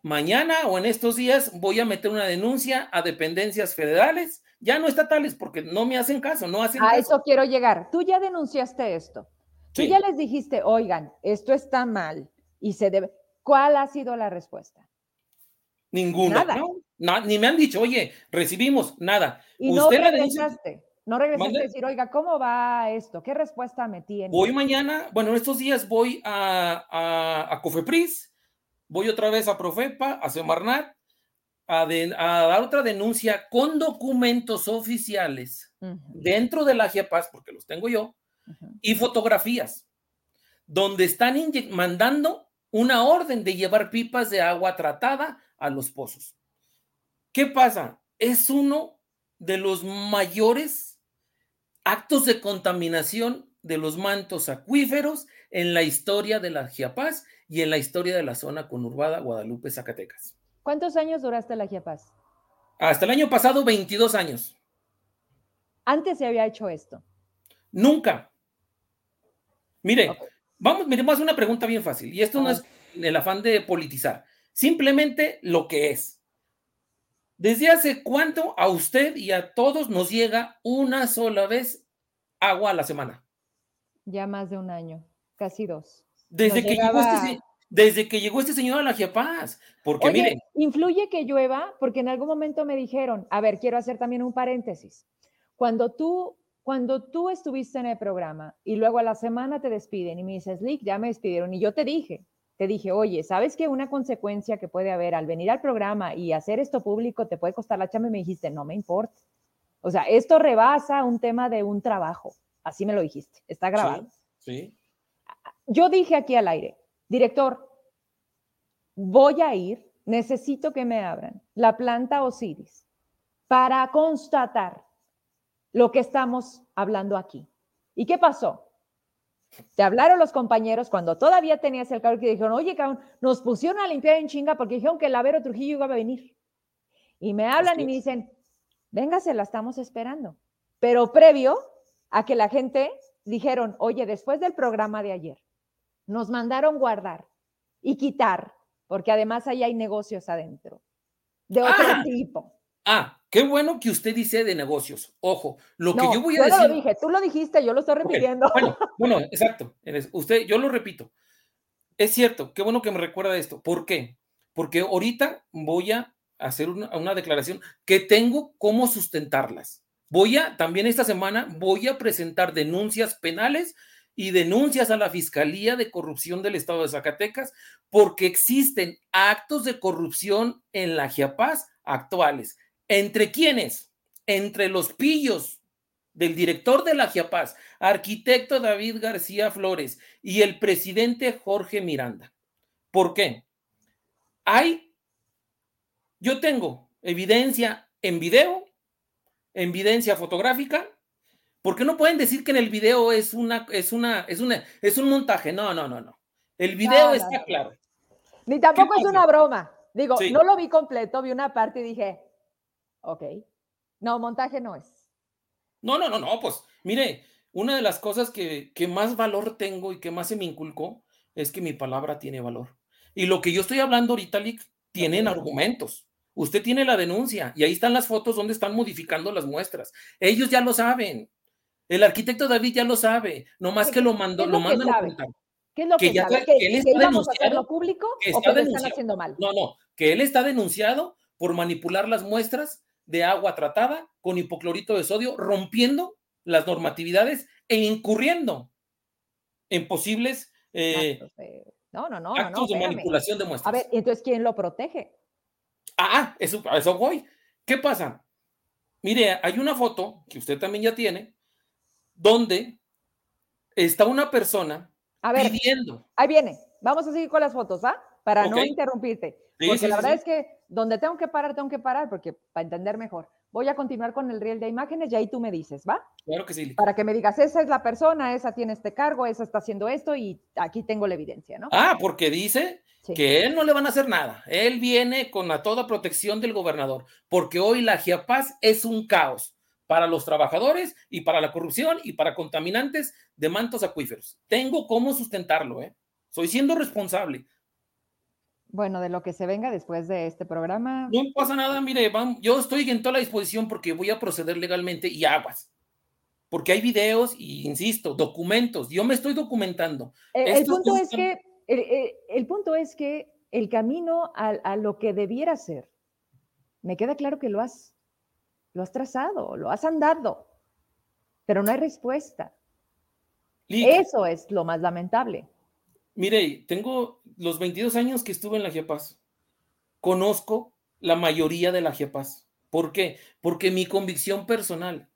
mañana o en estos días voy a meter una denuncia a dependencias federales, ya no estatales, porque no me hacen caso, no hacen a eso quiero llegar. Tú ya denunciaste esto. Tú ya les dijiste, oigan, esto está mal y se debe. ¿Cuál ha sido la respuesta? Ninguna. Nada. ni me han dicho, oye, recibimos nada. Y no regresaste. No regresaste a decir, oiga, ¿cómo va esto? ¿Qué respuesta me tiene? Voy mañana, bueno, estos días voy a, a, a Cofepris, voy otra vez a Profepa, a Semarnat, a, dar otra denuncia con documentos oficiales dentro de la GIAPAS, porque los tengo yo, y fotografías, donde están mandando una orden de llevar pipas de agua tratada a los pozos. ¿Qué pasa? Es uno de los mayores actos de contaminación de los mantos acuíferos en la historia de la Giapaz y en la historia de la zona conurbada Guadalupe, Zacatecas. ¿Cuántos años duraste la Giapaz? Hasta el año pasado, 22 años. ¿Antes se había hecho esto? Nunca. Mire, vamos a una pregunta bien fácil. Y esto no es el afán de politizar, simplemente lo que es. ¿Desde hace cuánto a usted y a todos nos llega una sola vez agua a la semana? Ya más de un año, casi dos. Desde que, llegó este, desde que llegó este señor a la Giapaz. Porque miren. Influye que llueva, porque en algún momento me dijeron, a ver, quiero hacer también un paréntesis. Cuando tú, cuando tú estuviste en el programa y luego a la semana te despiden y me dices, Lick, ya me despidieron, y yo te dije, te dije, oye, ¿sabes que una consecuencia que puede haber al venir al programa y hacer esto público te puede costar la chamba? Y me dijiste, no me importa. O sea, esto rebasa un tema de un trabajo. Así me lo dijiste. Está grabado. Sí. Yo dije aquí al aire, director, voy a ir, necesito que me abran la planta Osiris para constatar lo que estamos hablando aquí. ¿Y qué pasó? Te hablaron los compañeros cuando todavía tenías el carro que dijeron, oye, cabrón, nos pusieron a limpiar en chinga porque dijeron que el Avero Trujillo iba a venir. Y me hablan y me dicen, véngase, la estamos esperando. Pero previo a que la gente dijeron, oye, después del programa de ayer, nos mandaron guardar y quitar, porque además ahí hay negocios adentro, de otro ah. tipo. Ah, qué bueno que usted dice de negocios. Ojo, lo que yo voy a decir. Yo lo dije, tú lo dijiste, yo lo estoy repitiendo. Bueno, bueno, exacto. Usted, yo lo repito. Es cierto, qué bueno que me recuerda esto. ¿Por qué? Porque ahorita voy a hacer una declaración que tengo cómo sustentarlas. Voy a, también esta semana, voy a presentar denuncias penales y denuncias a la Fiscalía de Corrupción del Estado de Zacatecas porque existen actos de corrupción en la Giapaz actuales. ¿Entre quiénes? Entre los pillos del director de la Giapaz, arquitecto David García Flores y el presidente Jorge Miranda. ¿Por qué? Hay, yo tengo evidencia en video evidencia fotográfica, porque no pueden decir que en el video es una, es una, es una, es un montaje. No, no, no, no. El video está claro. Ni tampoco es una broma. Digo, no lo vi completo, vi una parte y dije, ok. No, montaje no es. No, no, no, no, pues mire, una de las cosas que, que más valor tengo y que más se me inculcó es que mi palabra tiene valor. Y lo que yo estoy hablando ahorita, Lick, tienen argumentos. Usted tiene la denuncia y ahí están las fotos donde están modificando las muestras. Ellos ya lo saben. El arquitecto David ya lo sabe, nomás que lo mandó, lo, mandan a ¿Qué es lo que, sabe? ¿Que, él está denunciado, público o que están haciendo mal? No, no, que él está denunciado por manipular las muestras de agua tratada con hipoclorito de sodio, rompiendo las normatividades e incurriendo en posibles eh, no, no, no, actos de manipulación de muestras. A ver, entonces, ¿quién lo protege? Ah, eso, a eso voy. ¿Qué pasa? Mire, hay una foto que usted también ya tiene, donde está una persona a ver, pidiendo. Ahí viene. Vamos a seguir con las fotos, ¿va? Para no interrumpirte. porque la verdad es que donde tengo que parar, tengo que parar, porque para entender mejor. Voy a continuar con el riel de imágenes y ahí tú me dices, ¿va? Claro que sí. Para que me digas, esa es la persona, esa tiene este cargo, esa está haciendo esto y aquí tengo la evidencia, ¿no? Ah, porque dice que él no le van a hacer nada. Él viene con la toda protección del gobernador, porque hoy la Giapaz es un caos para los trabajadores y para la corrupción y para contaminantes de mantos acuíferos. Tengo cómo sustentarlo, ¿eh? Soy siendo responsable. Bueno, de lo que se venga después de este programa. No pasa nada, mire, yo estoy en toda la disposición porque voy a proceder legalmente y aguas. Porque hay videos y, insisto, documentos. Yo me estoy documentando. Eh, el, punto es que, el, punto es que el camino a, lo que debiera ser, me queda claro que lo has, lo has trazado, lo has andado, pero no hay respuesta. Eso es lo más lamentable. Mire, tengo los 22 años que estuve en la GEPAS. Conozco la mayoría de la GEPAS. ¿Por qué? Porque mi convicción personal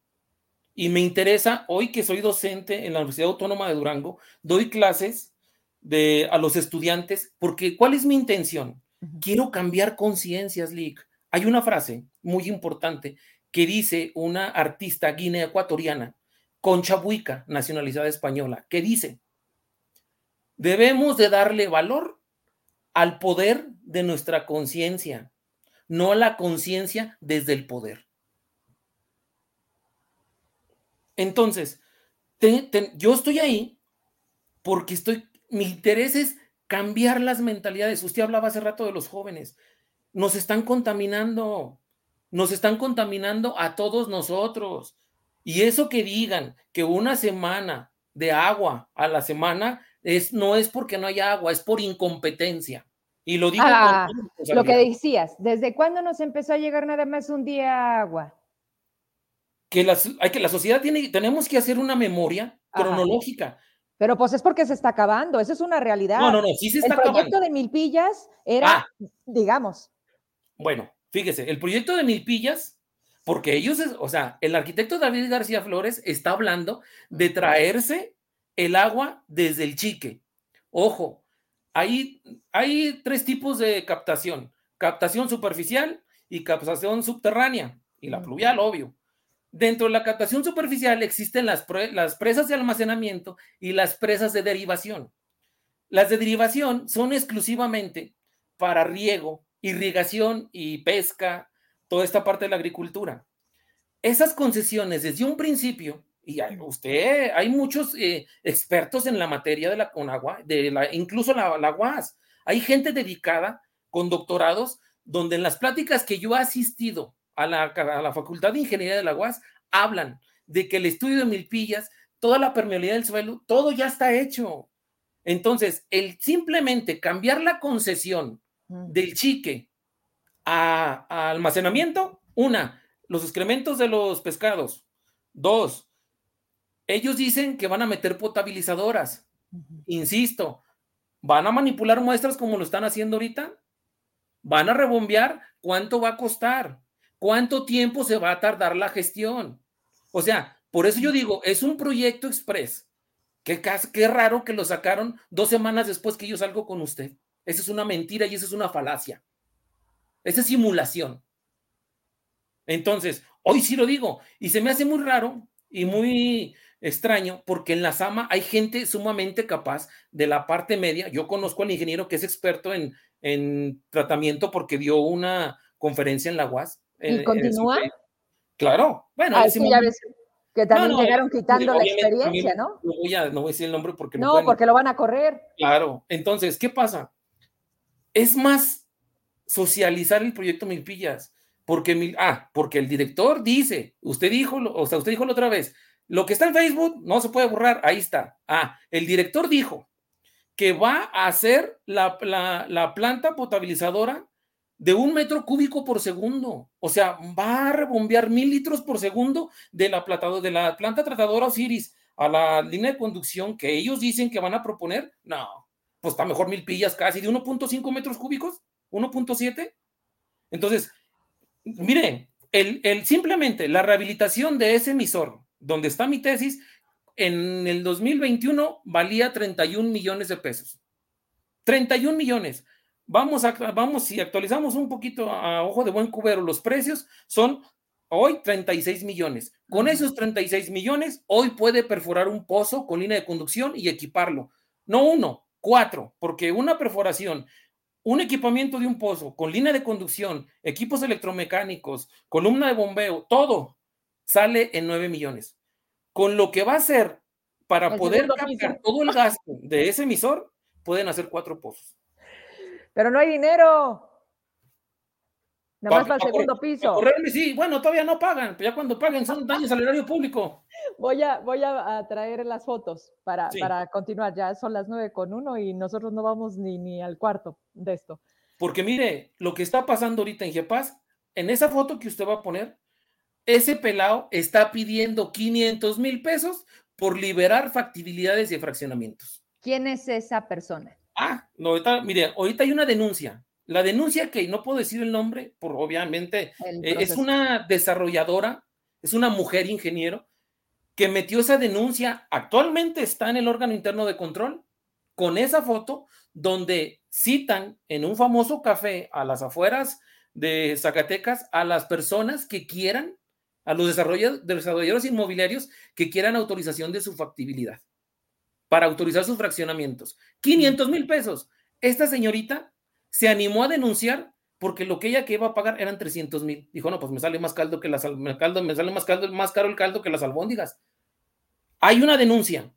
y me interesa, hoy que soy docente en la Universidad Autónoma de Durango, doy clases de, a los estudiantes, porque ¿cuál es mi intención? Quiero cambiar conciencias, Lick. Hay una frase muy importante que dice una artista guinea ecuatoriana, Concha Buica, nacionalizada española, que dice, Debemos de darle valor al poder de nuestra conciencia, no a la conciencia desde el poder. Entonces, yo estoy ahí porque estoy, mi interés es cambiar las mentalidades. Usted hablaba hace rato de los jóvenes. Nos están contaminando, nos están contaminando a todos nosotros. Y eso que digan que una semana de agua a la semana es, no es porque no haya agua, es por incompetencia. Y lo digo ah, Lo que decías, ¿desde cuándo nos empezó a llegar nada más un día agua? Que, las, hay que la sociedad tiene, tenemos que hacer una memoria cronológica. Pero pues es porque se está acabando, eso es una realidad. No, no, no, sí se está acabando. El proyecto de Milpillas era, ah. digamos. Bueno, fíjese, el proyecto de Milpillas, porque ellos, o sea, el arquitecto David García Flores está hablando de traerse el agua desde el chique. Ojo, hay, hay tres tipos de captación. Captación superficial y captación subterránea. Y la pluvial, obvio. Dentro de la captación superficial existen las, las presas de almacenamiento y las presas de derivación. Las de derivación son exclusivamente para riego, irrigación y pesca, toda esta parte de la agricultura. Esas concesiones desde un principio y hay, usted, hay muchos eh, expertos en la materia de la Conagua, de la, incluso la, la UAS. Hay gente dedicada con doctorados donde en las pláticas que yo he asistido a la, a la Facultad de Ingeniería de la UAS hablan de que el estudio de milpillas, toda la permeabilidad del suelo, todo ya está hecho. Entonces, el simplemente cambiar la concesión del chique a, a almacenamiento, una, los excrementos de los pescados, dos, ellos dicen que van a meter potabilizadoras. Insisto, ¿van a manipular muestras como lo están haciendo ahorita? ¿Van a rebombear? ¿Cuánto va a costar? ¿Cuánto tiempo se va a tardar la gestión? O sea, por eso yo digo, es un proyecto express. Qué, qué raro que lo sacaron dos semanas después que yo salgo con usted. Esa es una mentira y esa es una falacia. Esa es simulación. Entonces, hoy sí lo digo, y se me hace muy raro y muy extraño porque en la SAMA hay gente sumamente capaz de la parte media. Yo conozco al ingeniero que es experto en, en tratamiento porque dio una conferencia en la UAS. ¿Y continúa? claro, bueno. Ah, que también llegaron quitando la experiencia, ¿no? No voy, a, no voy a decir el nombre porque no. porque lo van a correr. Claro, entonces, ¿qué pasa? Es más socializar el proyecto Milpillas. Porque, ah, porque el director dice, usted dijo, o sea, usted dijo la otra vez, lo que está en Facebook no se puede borrar, ahí está. Ah, el director dijo que va a hacer la, planta potabilizadora de un metro cúbico por segundo. O sea, va a rebombear mil litros por segundo de la, de la planta tratadora Osiris a la línea de conducción que ellos dicen que van a proponer. No, pues está mejor mil pillas casi de 1.5 metros cúbicos, 1.7. Entonces, miren, el, el, simplemente la rehabilitación de ese emisor donde está mi tesis, en el 2021 valía 31 millones de pesos. 31 millones. Vamos a, vamos, si actualizamos un poquito a ojo de buen cubero, los precios son hoy 36 millones. Con esos 36 millones, hoy puede perforar un pozo con línea de conducción y equiparlo. No uno, cuatro, porque una perforación, un equipamiento de un pozo con línea de conducción, equipos electromecánicos, columna de bombeo, todo sale en 9 millones. Con lo que va a hacer para poder captar todo el gasto de ese emisor, pueden hacer cuatro pozos. Pero no hay dinero. Nada más para el segundo piso. correrme, sí, bueno, todavía no pagan, ya cuando paguen son daños al erario público. Voy a, voy a, traer las fotos para, para continuar. Ya son las nueve con uno y nosotros no vamos ni, ni al cuarto de esto. Porque mire, lo que está pasando ahorita en Jepaz, en esa foto que usted va a poner, ese pelado está pidiendo 500 mil pesos por liberar factibilidades y fraccionamientos. ¿Quién es esa persona? Ah, no, ahorita, mire, ahorita hay una denuncia la denuncia que no puedo decir el nombre, por obviamente, eh, es una desarrolladora, es una mujer ingeniero que metió esa denuncia, actualmente está en el órgano interno de control, con esa foto donde citan en un famoso café a las afueras de Zacatecas a las personas que quieran, a los desarrolladores inmobiliarios que quieran autorización de su factibilidad para autorizar sus fraccionamientos. 500 mil pesos. Esta señorita se animó a denunciar porque lo que ella que iba a pagar eran 300 mil. Dijo, no, pues me sale más caldo que las caldo, me sale más caldo, más caro el caldo que las albóndigas. Hay una denuncia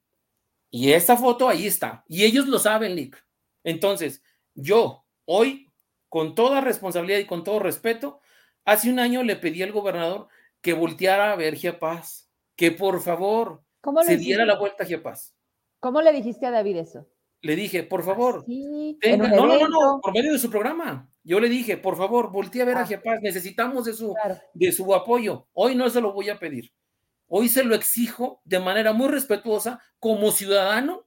y esa foto ahí está y ellos lo saben, Lick. Entonces, yo hoy, con toda responsabilidad y con todo respeto, hace un año le pedí al gobernador que volteara a ver Paz, que por favor se diera la vuelta a Paz. ¿Cómo le dijiste a David eso? Le dije, por favor, no, no, no, por medio de su programa. Yo le dije, por favor, voltee a ver a ah. Paz, necesitamos de su, de su apoyo. Hoy no se lo voy a pedir. Hoy se lo exijo de manera muy respetuosa como ciudadano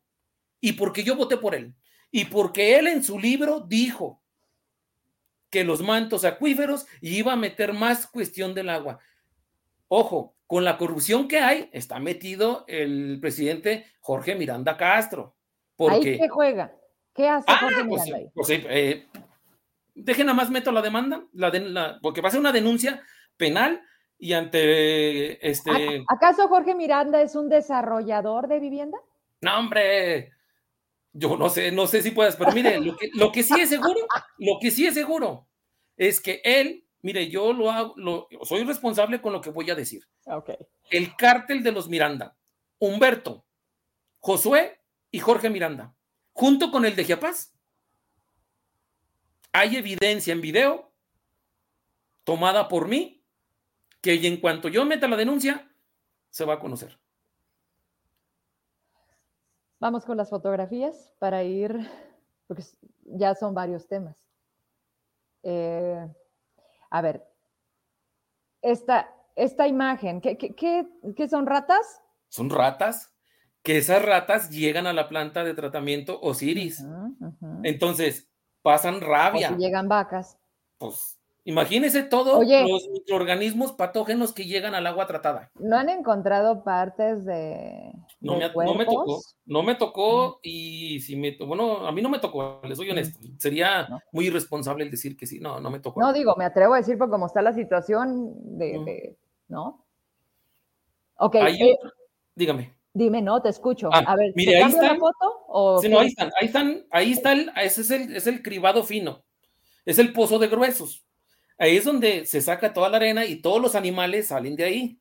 y porque yo voté por él. Y porque él en su libro dijo que los mantos acuíferos iba a meter más cuestión del agua. Ojo, con la corrupción que hay, está metido el presidente Jorge Miranda Castro ¿Ahí qué juega? ¿Qué hace ah, pues, pues eh, dejen nada más meto la demanda, la, porque va a ser una denuncia penal y ante este. ¿Acaso Jorge Miranda es un desarrollador de vivienda? No, hombre. Yo no sé, no sé si puedes, pero mire, lo que, sí es seguro, lo que sí es seguro es que él, mire, yo lo hago, soy responsable con lo que voy a decir. Okay. El cártel de los Miranda, Humberto, Josué y Jorge Miranda, junto con el de Giapaz. Hay evidencia en video tomada por mí que en cuanto yo meta la denuncia, se va a conocer. Vamos con las fotografías para ir, porque ya son varios temas. Eh, a ver, esta, esta imagen, ¿qué, qué son ratas? Son ratas que esas ratas llegan a la planta de tratamiento Osiris. Entonces, pasan rabia. O llegan vacas. Pues imagínese todos los microorganismos patógenos que llegan al agua tratada. ¿No han encontrado partes de, no, me, no me, tocó, no me tocó y si me bueno, a mí no me tocó, les soy honesto. Sería muy irresponsable el decir que sí, no, no me tocó. No digo, me atrevo a decir por cómo está la situación de, ¿no? Ok. Eh, dígame. Dime, no, te escucho. Ah, a ver, mire, ahí está. foto? sí, no, ahí están, ahí están, ahí está el, ese es el, es el cribado fino, es el pozo de gruesos. Ahí es donde se saca toda la arena y todos los animales salen de ahí.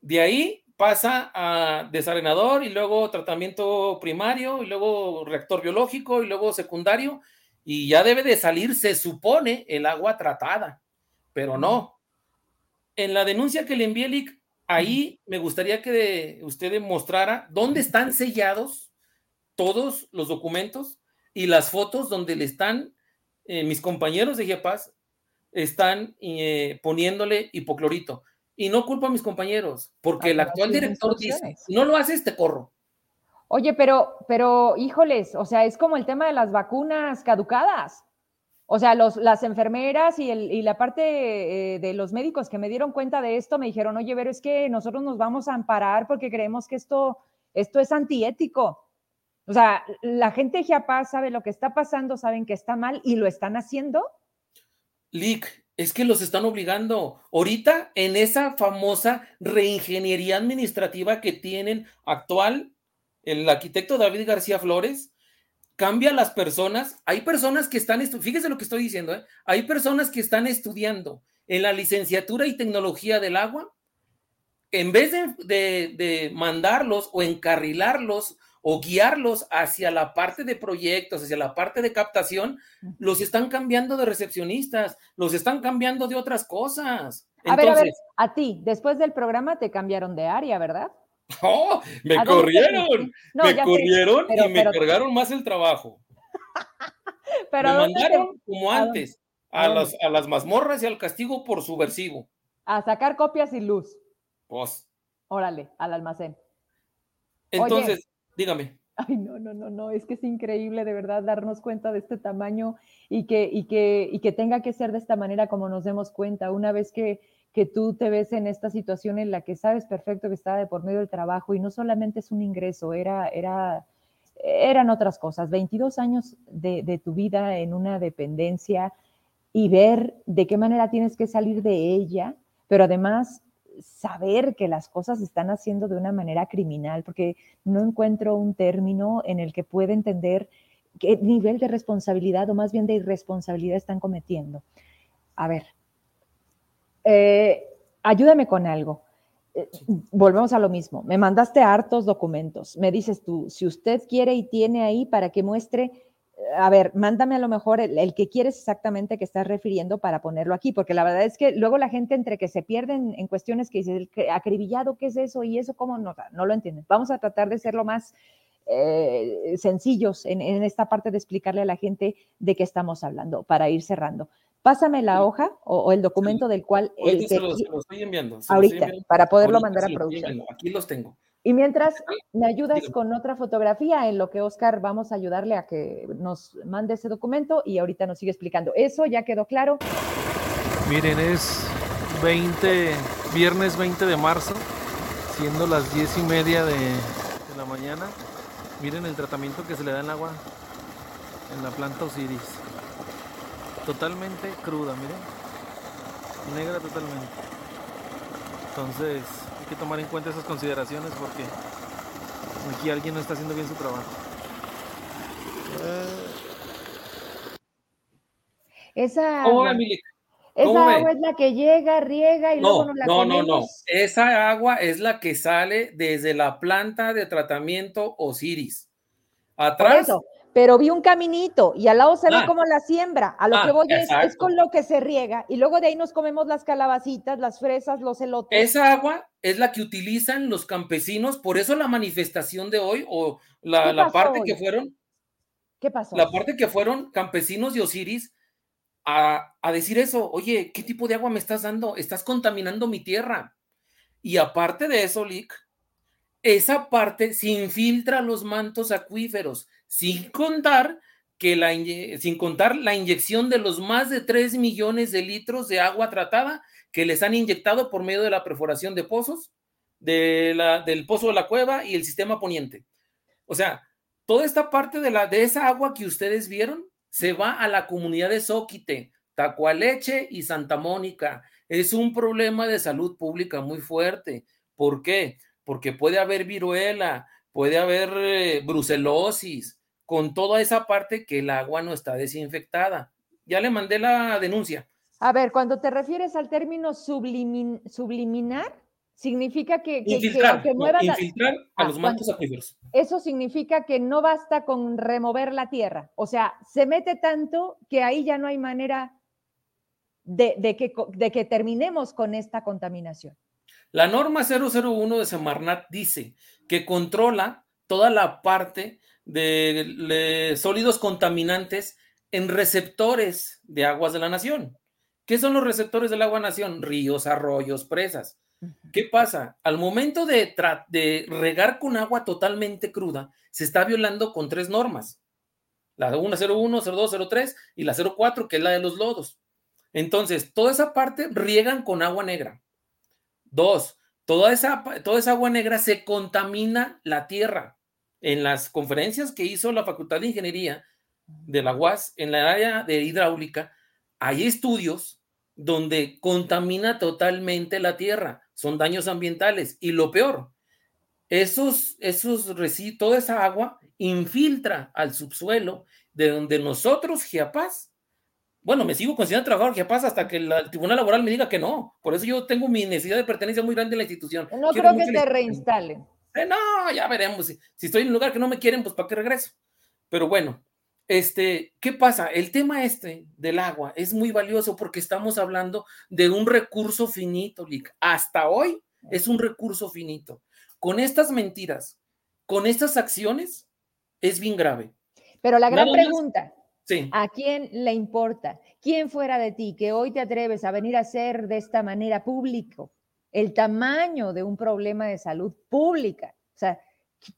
De ahí pasa a desarenador y luego tratamiento primario y luego reactor biológico y luego secundario y ya debe de salir, se supone, el agua tratada, pero no. En la denuncia que le envié ahí me gustaría que usted demostrara dónde están sellados todos los documentos y las fotos donde le están, eh, mis compañeros de GEPAS están eh, poniéndole hipoclorito. Y no culpo a mis compañeros, porque ah, el actual director dice, no lo haces, te corro. Oye, pero, pero, híjoles, o sea, es como el tema de las vacunas caducadas. O sea, las enfermeras y, la parte eh, de los médicos que me dieron cuenta de esto me dijeron, oye, pero es que nosotros nos vamos a amparar porque creemos que esto, esto es antiético. O sea, la gente de Chiapas sabe lo que está pasando, saben que está mal y lo están haciendo. Lick, es que los están obligando. Ahorita, en esa famosa reingeniería administrativa que tienen actual, el arquitecto David García Flores, cambia las personas. Hay personas que están, fíjese lo que estoy diciendo, ¿eh? hay personas que están estudiando en la licenciatura y tecnología del agua, en vez de, mandarlos o encarrilarlos o guiarlos hacia la parte de proyectos, hacia la parte de captación, los están cambiando de recepcionistas, los están cambiando de otras cosas. a ver, a ver, a ti, después del programa te cambiaron de área, ¿verdad? ¡Oh! Me corrieron, me corrieron y me cargaron más el trabajo. pero me mandaron como antes a, las, a las mazmorras y al castigo por subversivo. A sacar copias y luz. Pues. Órale, al almacén. Entonces, dígame. Ay, no, no, no, no, es que es increíble de verdad darnos cuenta de este tamaño y que, y que, y que tenga que ser de esta manera como nos demos cuenta. Una vez que, que tú te ves en esta situación en la que sabes perfecto que estaba de por medio del trabajo y no solamente es un ingreso, era, era, eran otras cosas. 22 años de, de tu vida en una dependencia y ver de qué manera tienes que salir de ella, pero además saber que las cosas se están haciendo de una manera criminal, porque no encuentro un término en el que pueda entender qué nivel de responsabilidad o más bien de irresponsabilidad están cometiendo. A ver, eh, ayúdame con algo. Eh, volvemos a lo mismo. Me mandaste hartos documentos. Me dices tú, si usted quiere y tiene ahí para que muestre, a ver, mándame a lo mejor el, que quieres exactamente que estás refiriendo para ponerlo aquí, porque la verdad es que luego la gente entre que se pierden en cuestiones que dice, acribillado, ¿qué es eso? Y eso, ¿cómo no? No lo entienden. Vamos a tratar de ser lo más eh, sencillos en, esta parte de explicarle a la gente de qué estamos hablando para ir cerrando. Pásame la hoja o, el documento del cual... El se, lo, estoy enviando. ahorita, para poderlo mandar a producción. Aquí los tengo. Y mientras me ayudas con otra fotografía en lo que Oscar vamos a ayudarle a que nos mande ese documento y ahorita nos sigue explicando. Eso ya quedó claro. Miren, es 20, viernes 20 de marzo, siendo las 10 y media de, de la mañana. Miren el tratamiento que se le da en agua en la planta Osiris totalmente cruda, miren. Negra totalmente. Entonces que tomar en cuenta esas consideraciones porque aquí alguien no está haciendo bien su trabajo. Esa, esa agua es la que llega, riega y luego no la No, no, no. Esa agua es la que sale desde la planta de tratamiento Osiris. Atrás, pero vi un caminito y al lado se ve ah. como la siembra. A lo que ah, voy es, con lo que se riega y luego de ahí nos comemos las calabacitas, las fresas, los elotes. Esa agua es la que utilizan los campesinos, por eso la manifestación de hoy o la, parte que fueron. ¿Qué pasó? La parte que fueron campesinos de Osiris a, a decir eso, oye, ¿qué tipo de agua me estás dando? Estás contaminando mi tierra. Y aparte de eso, Lick, esa parte se infiltra los mantos acuíferos sin contar que la, sin contar la inyección de los más de 3 millones de litros de agua tratada que les han inyectado por medio de la perforación de pozos, de la, del pozo de la cueva y el sistema poniente. O sea, toda esta parte de, la, de esa agua que ustedes vieron se va a la comunidad de Zóquite, Tacualeche y Santa Mónica. Es un problema de salud pública muy fuerte. ¿Por qué? Porque puede haber viruela, puede haber eh, brucelosis, con toda esa parte que el agua no está desinfectada. Ya le mandé la denuncia. A ver, cuando te refieres al término subliminar, significa que, que, infiltrar, infiltrar a ah, los mantos acuíferos. Eso significa que no basta con remover la tierra. O sea, se mete tanto que ahí ya no hay manera de, de, que, de que terminemos con esta contaminación. La norma 001 de Semarnat dice que controla toda la parte de, sólidos contaminantes en receptores de aguas de la nación. ¿Qué son los receptores del agua nación? Ríos, arroyos, presas. ¿Qué pasa? Al momento de, de regar con agua totalmente cruda, se está violando con tres normas. La 101, 02, 03 y la 04, que es la de los lodos. Entonces, toda esa parte riegan con agua negra. Dos, toda esa, toda esa agua negra se contamina la tierra en las conferencias que hizo la Facultad de Ingeniería de la UAS en la área de hidráulica, hay estudios donde contamina totalmente la tierra, son daños ambientales y lo peor, esos, esos residuos, toda esa agua infiltra al subsuelo de donde nosotros, Giapaz, bueno, me sigo considerando trabajador Giapaz hasta que el Tribunal Laboral me diga que no. Por eso yo tengo mi necesidad de pertenencia muy grande en la institución. No creo que te reinstalen. Eh, no, ya veremos. Si, si, estoy en un lugar que no me quieren, pues para qué regreso. Pero bueno, este, ¿qué pasa? El tema este del agua es muy valioso porque estamos hablando de un recurso finito, Lick. Hasta hoy es un recurso finito. Con estas mentiras, con estas acciones, es bien grave. Pero la gran pregunta, ¿a quién le importa? ¿Quién fuera de ti que hoy te atreves a venir a hacer de esta manera público el tamaño de un problema de salud pública? O sea,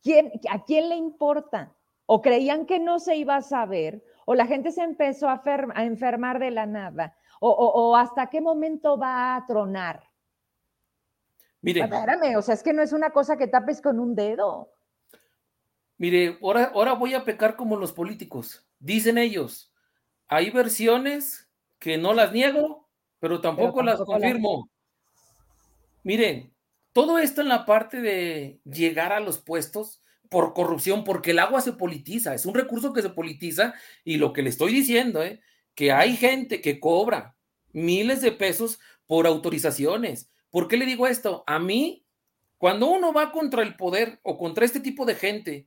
¿quién, ¿a quién le importa? o creían que no se iba a saber, o la gente se empezó a, enfermar de la nada, o, hasta qué momento va a tronar. Mire. Espérame, o sea, es que no es una cosa que tapes con un dedo. Mire, ahora, ahora voy a pecar como los políticos. Dicen ellos, hay versiones que no las niego, pero tampoco, las confirmo. Miren, todo esto en la parte de llegar a los puestos por corrupción, porque el agua se politiza, es un recurso que se politiza y lo que le estoy diciendo, ¿eh? que hay gente que cobra miles de pesos por autorizaciones. ¿Por qué le digo esto? A mí, cuando uno va contra el poder o contra este tipo de gente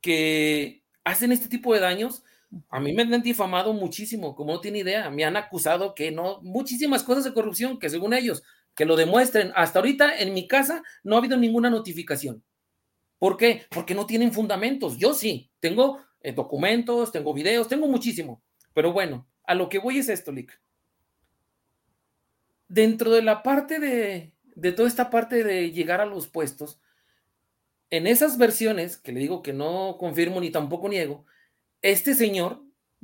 que hacen este tipo de daños, a mí me han difamado muchísimo, como no tiene idea, me han acusado que no, muchísimas cosas de corrupción que según ellos, que lo demuestren. Hasta ahorita en mi casa no ha habido ninguna notificación. ¿Por qué? Porque no tienen fundamentos. Yo sí, tengo eh, documentos, tengo videos, tengo muchísimo. Pero bueno, a lo que voy es esto, Lick. Dentro de la parte de, de toda esta parte de llegar a los puestos, en esas versiones, que le digo que no confirmo ni tampoco niego, este señor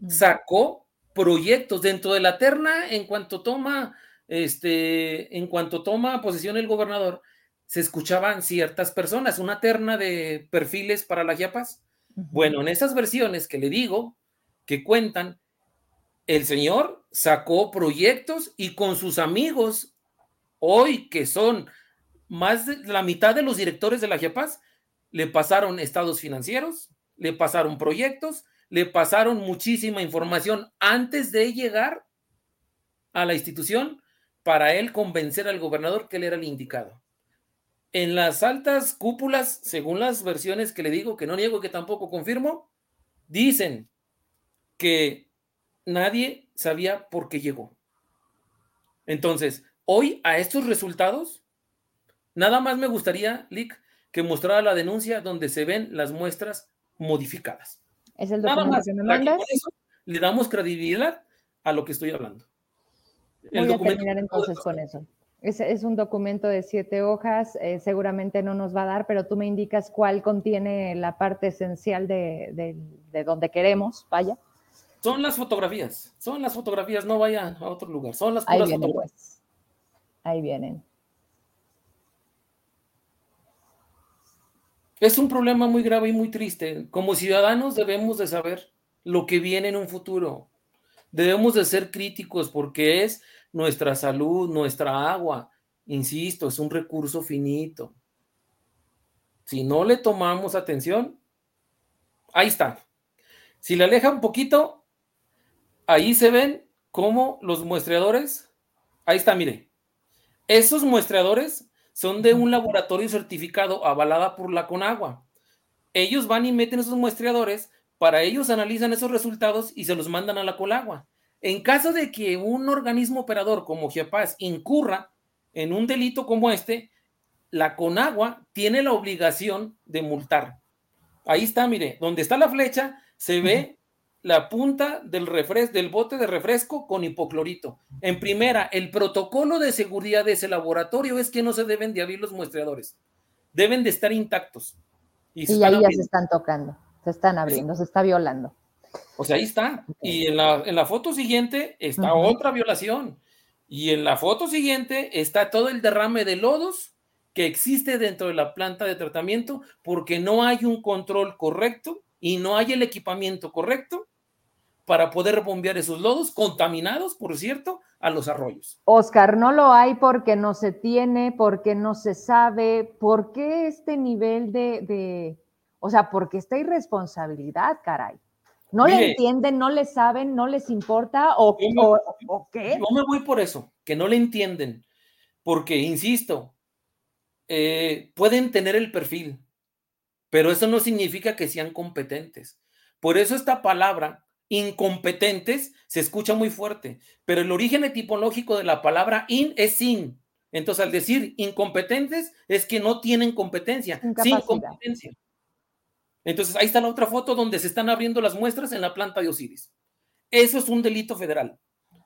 sacó proyectos dentro de la terna en cuanto toma, este, en cuanto toma posesión el gobernador, se escuchaban ciertas personas, una terna de perfiles para la Chiapas. Bueno, en esas versiones que le digo, que cuentan, el señor sacó proyectos y con sus amigos, hoy que son más de la mitad de los directores de la Chiapas, le pasaron estados financieros, le pasaron proyectos, le pasaron muchísima información antes de llegar a la institución para él convencer al gobernador que él era el indicado. En las altas cúpulas, según las versiones que le digo, que no niego que tampoco confirmo, dicen que nadie sabía por qué llegó. Entonces, hoy a estos resultados, nada más me gustaría, Lick, que mostrara la denuncia donde se ven las muestras modificadas. Es el documento que me mandas. le damos credibilidad a lo que estoy hablando. Voy a terminar entonces con eso. Es, un documento de siete hojas, eh, seguramente no nos va a dar, pero tú me indicas cuál contiene la parte esencial de, donde queremos, vaya. Son las fotografías, son las fotografías, no vaya a otro lugar, son las Ahí vienen, pues. Ahí vienen. Es un problema muy grave y muy triste. Como ciudadanos debemos de saber lo que viene en un futuro. Debemos de ser críticos porque es nuestra salud, nuestra agua. Insisto, es un recurso finito. Si no le tomamos atención, ahí está. Si le aleja un poquito, ahí se ven cómo los muestreadores, ahí está, mire, esos muestreadores son de un laboratorio certificado avalada por la Conagua. Ellos van y meten esos muestreadores, para ellos analizan esos resultados y se los mandan a la Colagua. En caso de que un organismo operador como GEPAS incurra en un delito como este, la CONAGUA tiene la obligación de multar. Ahí está, mire, donde está la flecha, se ve la punta del, del bote de refresco con hipoclorito. En primera, el protocolo de seguridad de ese laboratorio es que no se deben de abrir los muestreadores. Deben de estar intactos. Y, ahí ya se están tocando, se están abriendo, se está violando. O sea, ahí está. Y en la, foto siguiente está otra violación. Y en la foto siguiente está todo el derrame de lodos que existe dentro de la planta de tratamiento porque no hay un control correcto y no hay el equipamiento correcto para poder bombear esos lodos contaminados, por cierto, a los arroyos. Oscar, no lo hay porque no se tiene, porque no se sabe, ¿por qué este nivel de, de o sea, porque esta irresponsabilidad, caray? ¿No le entienden, no le saben, no les importa o, qué? Yo me voy por eso, que no le entienden, porque, insisto, eh, pueden tener el perfil, pero eso no significa que sean competentes. Por eso esta palabra, incompetentes, se escucha muy fuerte, pero el origen etimológico de la palabra in es sin. Entonces, al decir incompetentes, es que no tienen competencia, sin competencia. Entonces, ahí está la otra foto donde se están abriendo las muestras en la planta de Osiris. Eso es un delito federal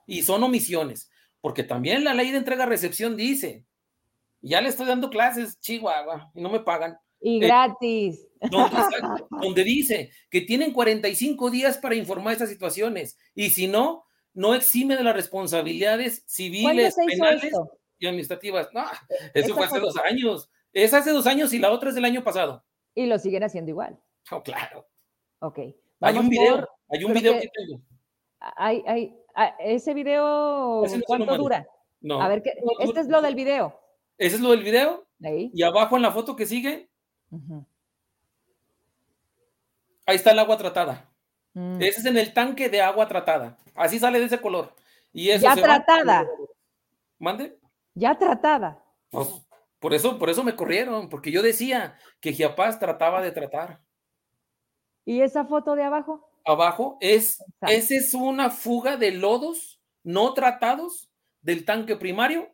y son omisiones, porque también la ley de entrega-recepción dice, ya le estoy dando clases, Chihuahua, y no me pagan. Y eh, gratis. donde, dice que tienen 45 días para informar estas situaciones y si no, no exime de las responsabilidades civiles, penales y administrativas. No, eso fue hace dos años. Es hace dos años y la otra es del año pasado. Y lo siguen haciendo igual. Oh, claro. Ok. hay un video, hay un video que, tengo. Hay, hay, ah, ese video, ¿cuánto dura? No. A ver, ¿qué, este es lo del video. Ese es lo del video. Ahí. Y abajo en la foto que sigue, ahí está el agua tratada. Mm. Ese es en el tanque de agua tratada. Así sale de ese color. Y eso ya tratada. ¿Mande? Ya tratada. Pues, por eso, por eso me corrieron, porque yo decía que Giapaz trataba de tratar. ¿Y esa foto de abajo? Abajo es, esa es una fuga de lodos no tratados del tanque primario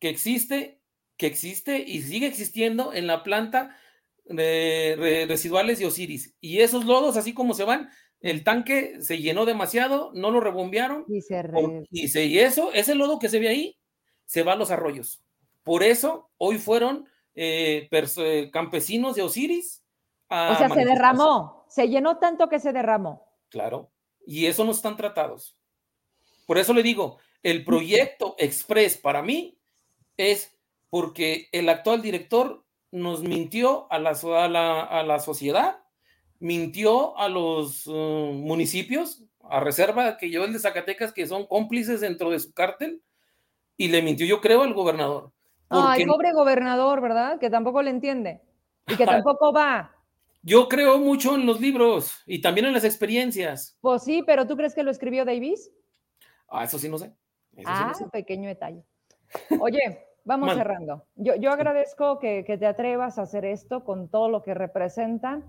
que existe, que existe y sigue existiendo en la planta de residuales de Osiris. Y esos lodos, así como se van, el tanque se llenó demasiado, no lo rebombearon. Y, se y, y eso, ese lodo que se ve ahí, se va a los arroyos. Por eso hoy fueron eh, eh, campesinos de Osiris. o sea, se derramó, se llenó tanto que se derramó. Claro, y eso no están tratados. Por eso le digo, el proyecto Express para mí es porque el actual director nos mintió a la, a la, sociedad, mintió a los uh, municipios, a reserva que yo el de Zacatecas, que son cómplices dentro de su cártel, y le mintió, yo creo, al gobernador. Ay, pobre gobernador, ¿verdad? Que tampoco le entiende y que tampoco va. Yo creo mucho en los libros y también en las experiencias. Pues sí, pero ¿tú crees que lo escribió Davis? Ah, eso sí no sé. ah, pequeño detalle. Oye, vamos cerrando. Yo, yo agradezco que, que, te atrevas a hacer esto con todo lo que representa,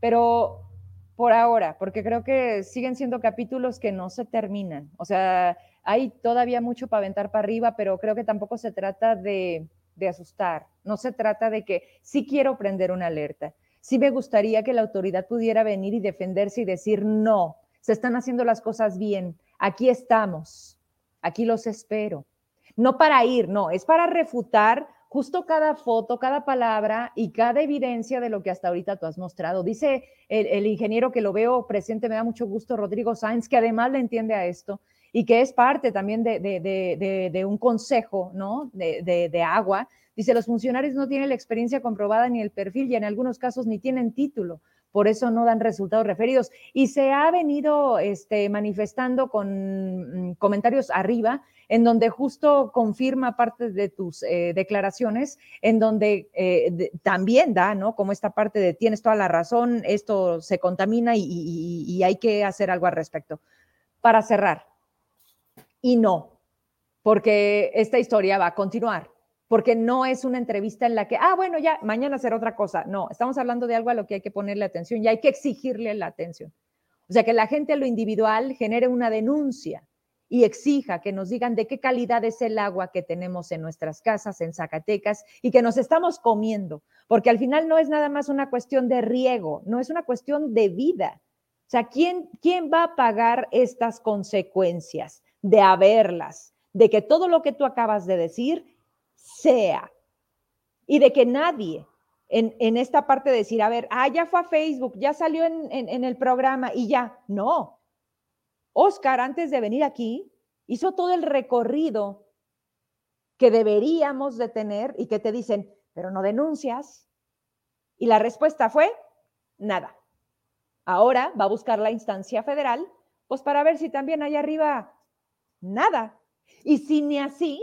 pero por ahora, porque creo que siguen siendo capítulos que no se terminan. O sea, hay todavía mucho para aventar para arriba, pero creo que tampoco se trata de, asustar, no se trata de que sí quiero prender una alerta, sí me gustaría que la autoridad pudiera venir y defenderse y decir, no, se están haciendo las cosas bien, aquí estamos, aquí los espero. No para ir, no, es para refutar justo cada foto, cada palabra y cada evidencia de lo que hasta ahorita tú has mostrado. Dice el, el, ingeniero que lo veo presente, me da mucho gusto, Rodrigo Sáenz, que además le entiende a esto y que es parte también de, un consejo ¿no? de, agua. Dice, los funcionarios no tienen la experiencia comprobada ni el perfil y en algunos casos ni tienen título, por eso no dan resultados referidos. Y se ha venido este, manifestando con mm, comentarios arriba, en donde justo confirma parte de tus eh, declaraciones, en donde eh, también da, ¿no? Como esta parte de tienes toda la razón, esto se contamina y hay que hacer algo al respecto. Para cerrar, y no, porque esta historia va a continuar, porque no es una entrevista en la que, ah, bueno, ya, mañana será otra cosa. No, estamos hablando de algo a lo que hay que ponerle atención y hay que exigirle la atención. O sea, que la gente a lo individual genere una denuncia y exija que nos digan de qué calidad es el agua que tenemos en nuestras casas, en Zacatecas, y que nos estamos comiendo, porque al final no es nada más una cuestión de riego, no es una cuestión de vida. O sea, ¿quién, quién va a pagar estas consecuencias? De haberlas, de que todo lo que tú acabas de decir sea y de que nadie en, esta parte de decir, a ver, ah, ya fue a Facebook, ya salió en, en el programa y ya, no. Oscar, antes de venir aquí, hizo todo el recorrido que deberíamos de tener y que te dicen, pero no denuncias. Y la respuesta fue, nada. Ahora va a buscar la instancia federal, pues para ver si también allá arriba nada. Y si ni así,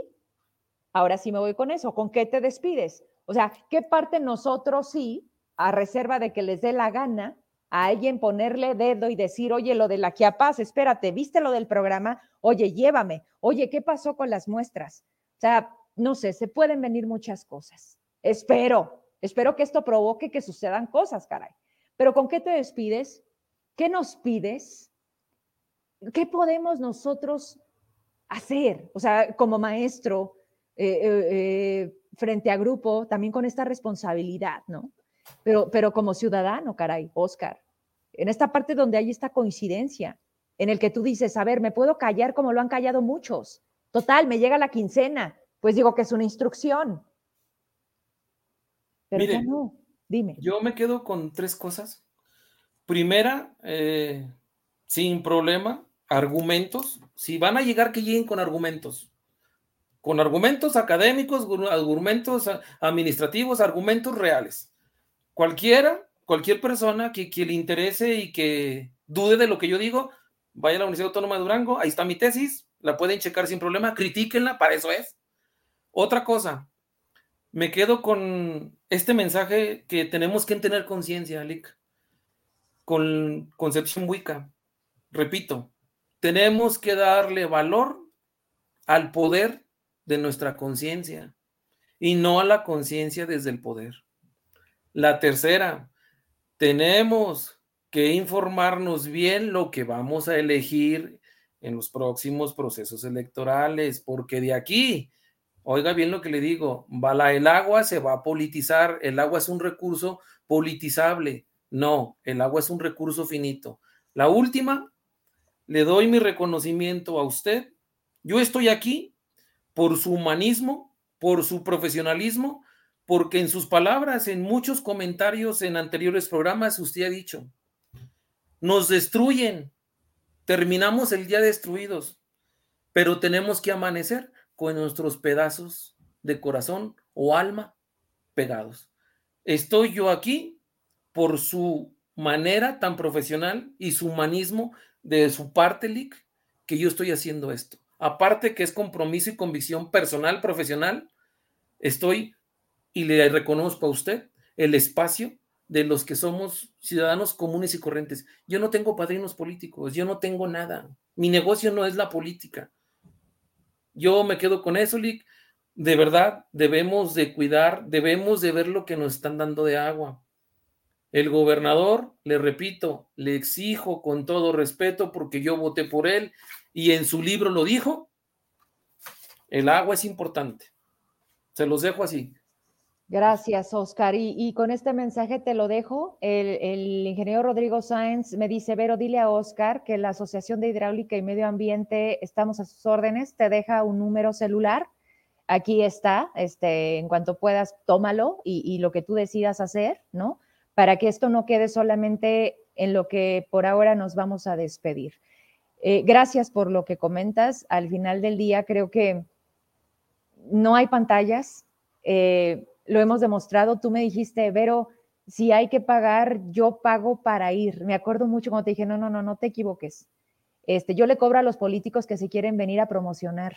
ahora sí me voy con eso, ¿con qué te despides? O sea, ¿qué parte nosotros sí, a reserva de que les dé la gana, a alguien ponerle dedo y decir, oye, lo de la Chiapas, espérate, ¿viste lo del programa? Oye, llévame. Oye, ¿qué pasó con las muestras? O sea, no sé, se pueden venir muchas cosas. Espero, espero que esto provoque que sucedan cosas, caray. Pero ¿con qué te despides? ¿Qué nos pides? ¿Qué podemos nosotros hacer? O sea, como maestro, eh, eh, eh, frente a grupo, también con esta responsabilidad, ¿no? Pero, pero como ciudadano, caray, Oscar, en esta parte donde hay esta coincidencia, en el que tú dices, a ver, me puedo callar como lo han callado muchos. Total, me llega la quincena, pues digo que es una instrucción. Pero ya no, dime. Yo me quedo con tres cosas. Primera, sin problema, argumentos. Si van a llegar, que lleguen con argumentos con argumentos académicos, argumentos administrativos, argumentos reales. Cualquiera, cualquier persona que, le interese y que dude de lo que yo digo, vaya a la Universidad Autónoma de Durango, ahí está mi tesis, la pueden checar sin problema, critíquenla, para eso es. Otra cosa, me quedo con este mensaje que tenemos que tener conciencia, Alic, con Concepción Wicca. Repito, tenemos que darle valor al poder de nuestra conciencia y no a la conciencia desde el poder. La tercera, tenemos que informarnos bien lo que vamos a elegir en los próximos procesos electorales, porque de aquí, oiga bien lo que le digo, el agua se va a politizar, el agua es un recurso politizable, no, el agua es un recurso finito. La última, le doy mi reconocimiento a usted. Yo estoy aquí por su humanismo, por su profesionalismo, porque en sus palabras, en muchos comentarios en anteriores programas, usted ha dicho, nos destruyen, terminamos el día destruidos, pero tenemos que amanecer con nuestros pedazos de corazón o alma pegados. Estoy yo aquí por su manera tan profesional y su humanismo de su parte, Lick, que yo estoy haciendo esto aparte que es compromiso y convicción personal, profesional, estoy y le reconozco a usted el espacio de los que somos ciudadanos comunes y corrientes. Yo no tengo padrinos políticos, yo no tengo nada. Mi negocio no es la política. Yo me quedo con eso, Lick. De verdad, debemos de cuidar, debemos de ver lo que nos están dando de agua. El gobernador, le repito, le exijo con todo respeto porque yo voté por él y en su libro lo dijo, el agua es importante. Se los dejo así. Gracias, Oscar. Y, con este mensaje te lo dejo. El, ingeniero Rodrigo Sáenz me dice, Vero, dile a Oscar que la Asociación de Hidráulica y Medio Ambiente estamos a sus órdenes. Te deja un número celular. Aquí está. Este, en cuanto puedas, tómalo y, y lo que tú decidas hacer, ¿no? Para que esto no quede solamente en lo que por ahora nos vamos a despedir. Eh, gracias por lo que comentas. Al final del día creo que no hay pantallas. Eh, lo hemos demostrado. Tú me dijiste, Vero, si hay que pagar, yo pago para ir. Me acuerdo mucho cuando te dije, no, no, no, no te equivoques. Este, yo le cobro a los políticos que se quieren venir a promocionar.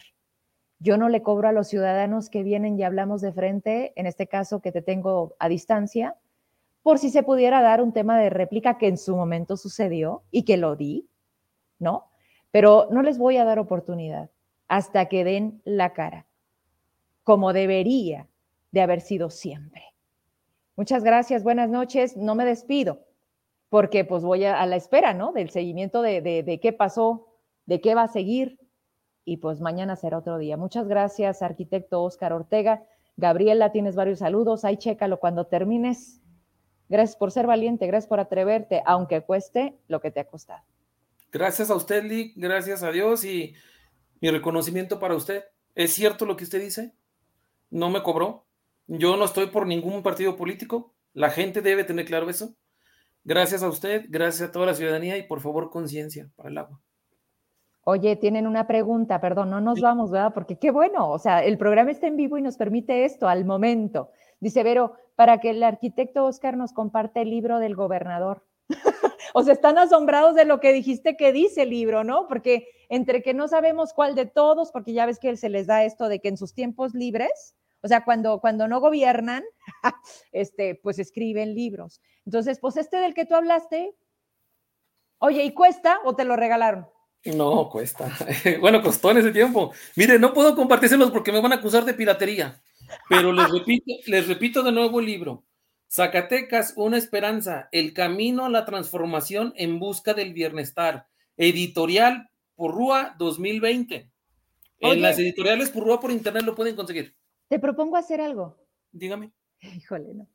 Yo no le cobro a los ciudadanos que vienen y hablamos de frente, en este caso que te tengo a distancia, por si se pudiera dar un tema de réplica que en su momento sucedió y que lo di, ¿no? pero no les voy a dar oportunidad hasta que den la cara, como debería de haber sido siempre. Muchas gracias, buenas noches. No me despido, porque pues voy a, la espera, ¿no? Del seguimiento de, de qué pasó, de qué va a seguir, y pues mañana será otro día. Muchas gracias, arquitecto Oscar Ortega. Gabriela, tienes varios saludos, ahí chécalo cuando termines. Gracias por ser valiente, gracias por atreverte, aunque cueste lo que te ha costado. Gracias a usted, Lee, gracias a Dios y mi reconocimiento para usted. ¿Es cierto lo que usted dice? No me cobró. Yo no estoy por ningún partido político. La gente debe tener claro eso. Gracias a usted, gracias a toda la ciudadanía y por favor conciencia para el agua. Oye, tienen una pregunta, perdón, no nos vamos, ¿verdad? Porque qué bueno, o sea, el programa está en vivo y nos permite esto al momento. Dice Vero, para que el arquitecto Oscar nos comparte el libro del gobernador. o sea, están asombrados de lo que dijiste que dice el libro, ¿no? Porque entre que no sabemos cuál de todos, porque ya ves que se les da esto de que en sus tiempos libres, o sea, cuando, cuando no gobiernan, este, pues escriben libros. Entonces, pues este del que tú hablaste, oye, ¿y cuesta o te lo regalaron? No, cuesta. bueno, costó en ese tiempo. Mire, no puedo compartírselos porque me van a acusar de piratería. Pero les repito, les repito de nuevo el libro. Zacatecas, una esperanza, el camino a la transformación en busca del bienestar. Editorial Purrúa 2020. en las editoriales Purrúa por internet lo pueden conseguir. Te propongo hacer algo. Dígame. Híjole, no.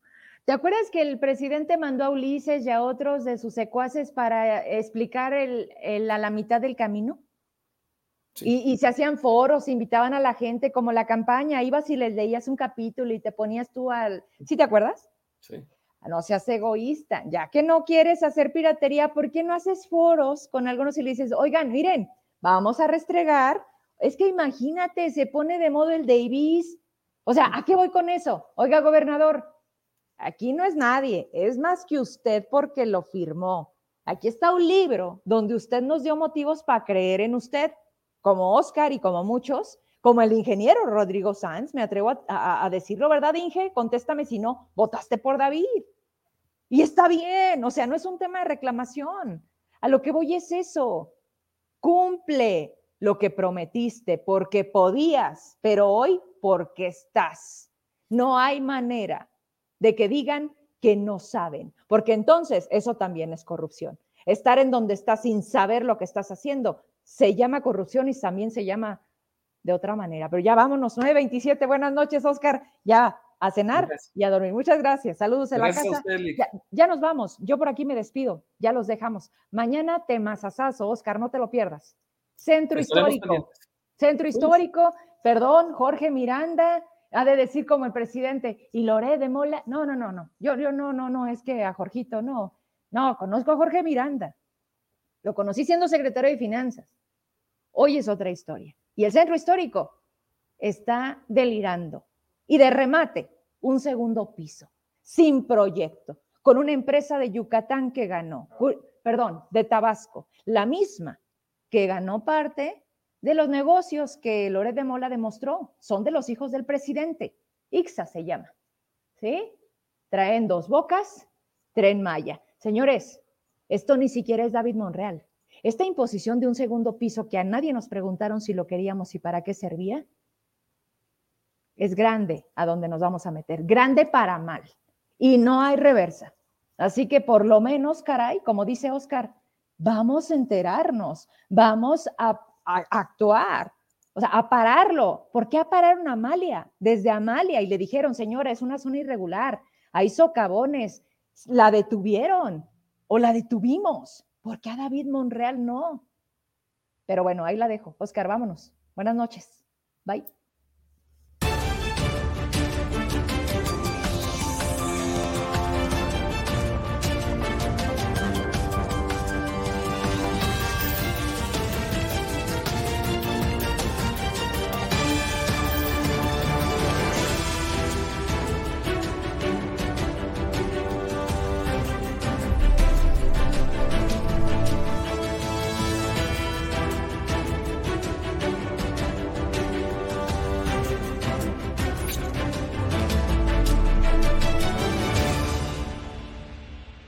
¿Te acuerdas que el presidente mandó a Ulises y a otros de sus secuaces para explicar el, a la mitad del camino? Y, se hacían foros, invitaban a la gente como la campaña, ibas y les leías un capítulo y te ponías tú al... ¿Sí te acuerdas? Sí. No seas egoísta, ya que no quieres hacer piratería, ¿por qué no haces foros con algunos y le dices, oigan, miren, vamos a restregar? Es que imagínate, se pone de modo el Davis. O sea, ¿a qué voy con eso? Oiga, gobernador, aquí no es nadie, es más que usted porque lo firmó. Aquí está un libro donde usted nos dio motivos para creer en usted como Oscar y como muchos, como el ingeniero Rodrigo Sanz, me atrevo a, decirlo, ¿verdad, Inge? Contéstame si no, votaste por David. Y está bien, o sea, no es un tema de reclamación. A lo que voy es eso. Cumple lo que prometiste porque podías, pero hoy porque estás. No hay manera de que digan que no saben, porque entonces eso también es corrupción. Estar en donde estás sin saber lo que estás haciendo se llama corrupción y también se llama de otra manera. Pero ya vámonos, 9.27, buenas noches, Oscar, ya a cenar y a dormir. Muchas gracias, saludos en la casa. ya, nos vamos, yo por aquí me despido, ya los dejamos. Mañana temazazazo, Oscar, no te lo pierdas. Centro Histórico, Centro Histórico, perdón, Jorge Miranda, ha de decir como el presidente, y Loré de Mola, no, no, no, no, yo, yo no, no, no, es que a Jorgito, no, no, conozco a Jorge Miranda, lo conocí siendo secretario de Finanzas. Hoy es otra historia. Y el centro histórico está delirando. Y de remate, un segundo piso, sin proyecto, con una empresa de Yucatán que ganó, perdón, de Tabasco, la misma que ganó parte de los negocios que Loret de Mola demostró. Son de los hijos del presidente. IXA se llama. ¿Sí? Traen dos bocas, tren Maya. Señores, esto ni siquiera es David Monreal. Esta imposición de un segundo piso que a nadie nos preguntaron si lo queríamos y para qué servía, es grande a donde nos vamos a meter, grande para mal. Y no hay reversa. Así que por lo menos, caray, como dice Oscar, vamos a enterarnos, vamos a, actuar, o sea, a pararlo. ¿Por qué a parar a Amalia? Desde Amalia y le dijeron, señora, es una zona irregular, hay socavones, la detuvieron o la detuvimos. ¿Por qué a David Monreal no? Pero bueno, ahí la dejo. Oscar, vámonos. Buenas noches. Bye.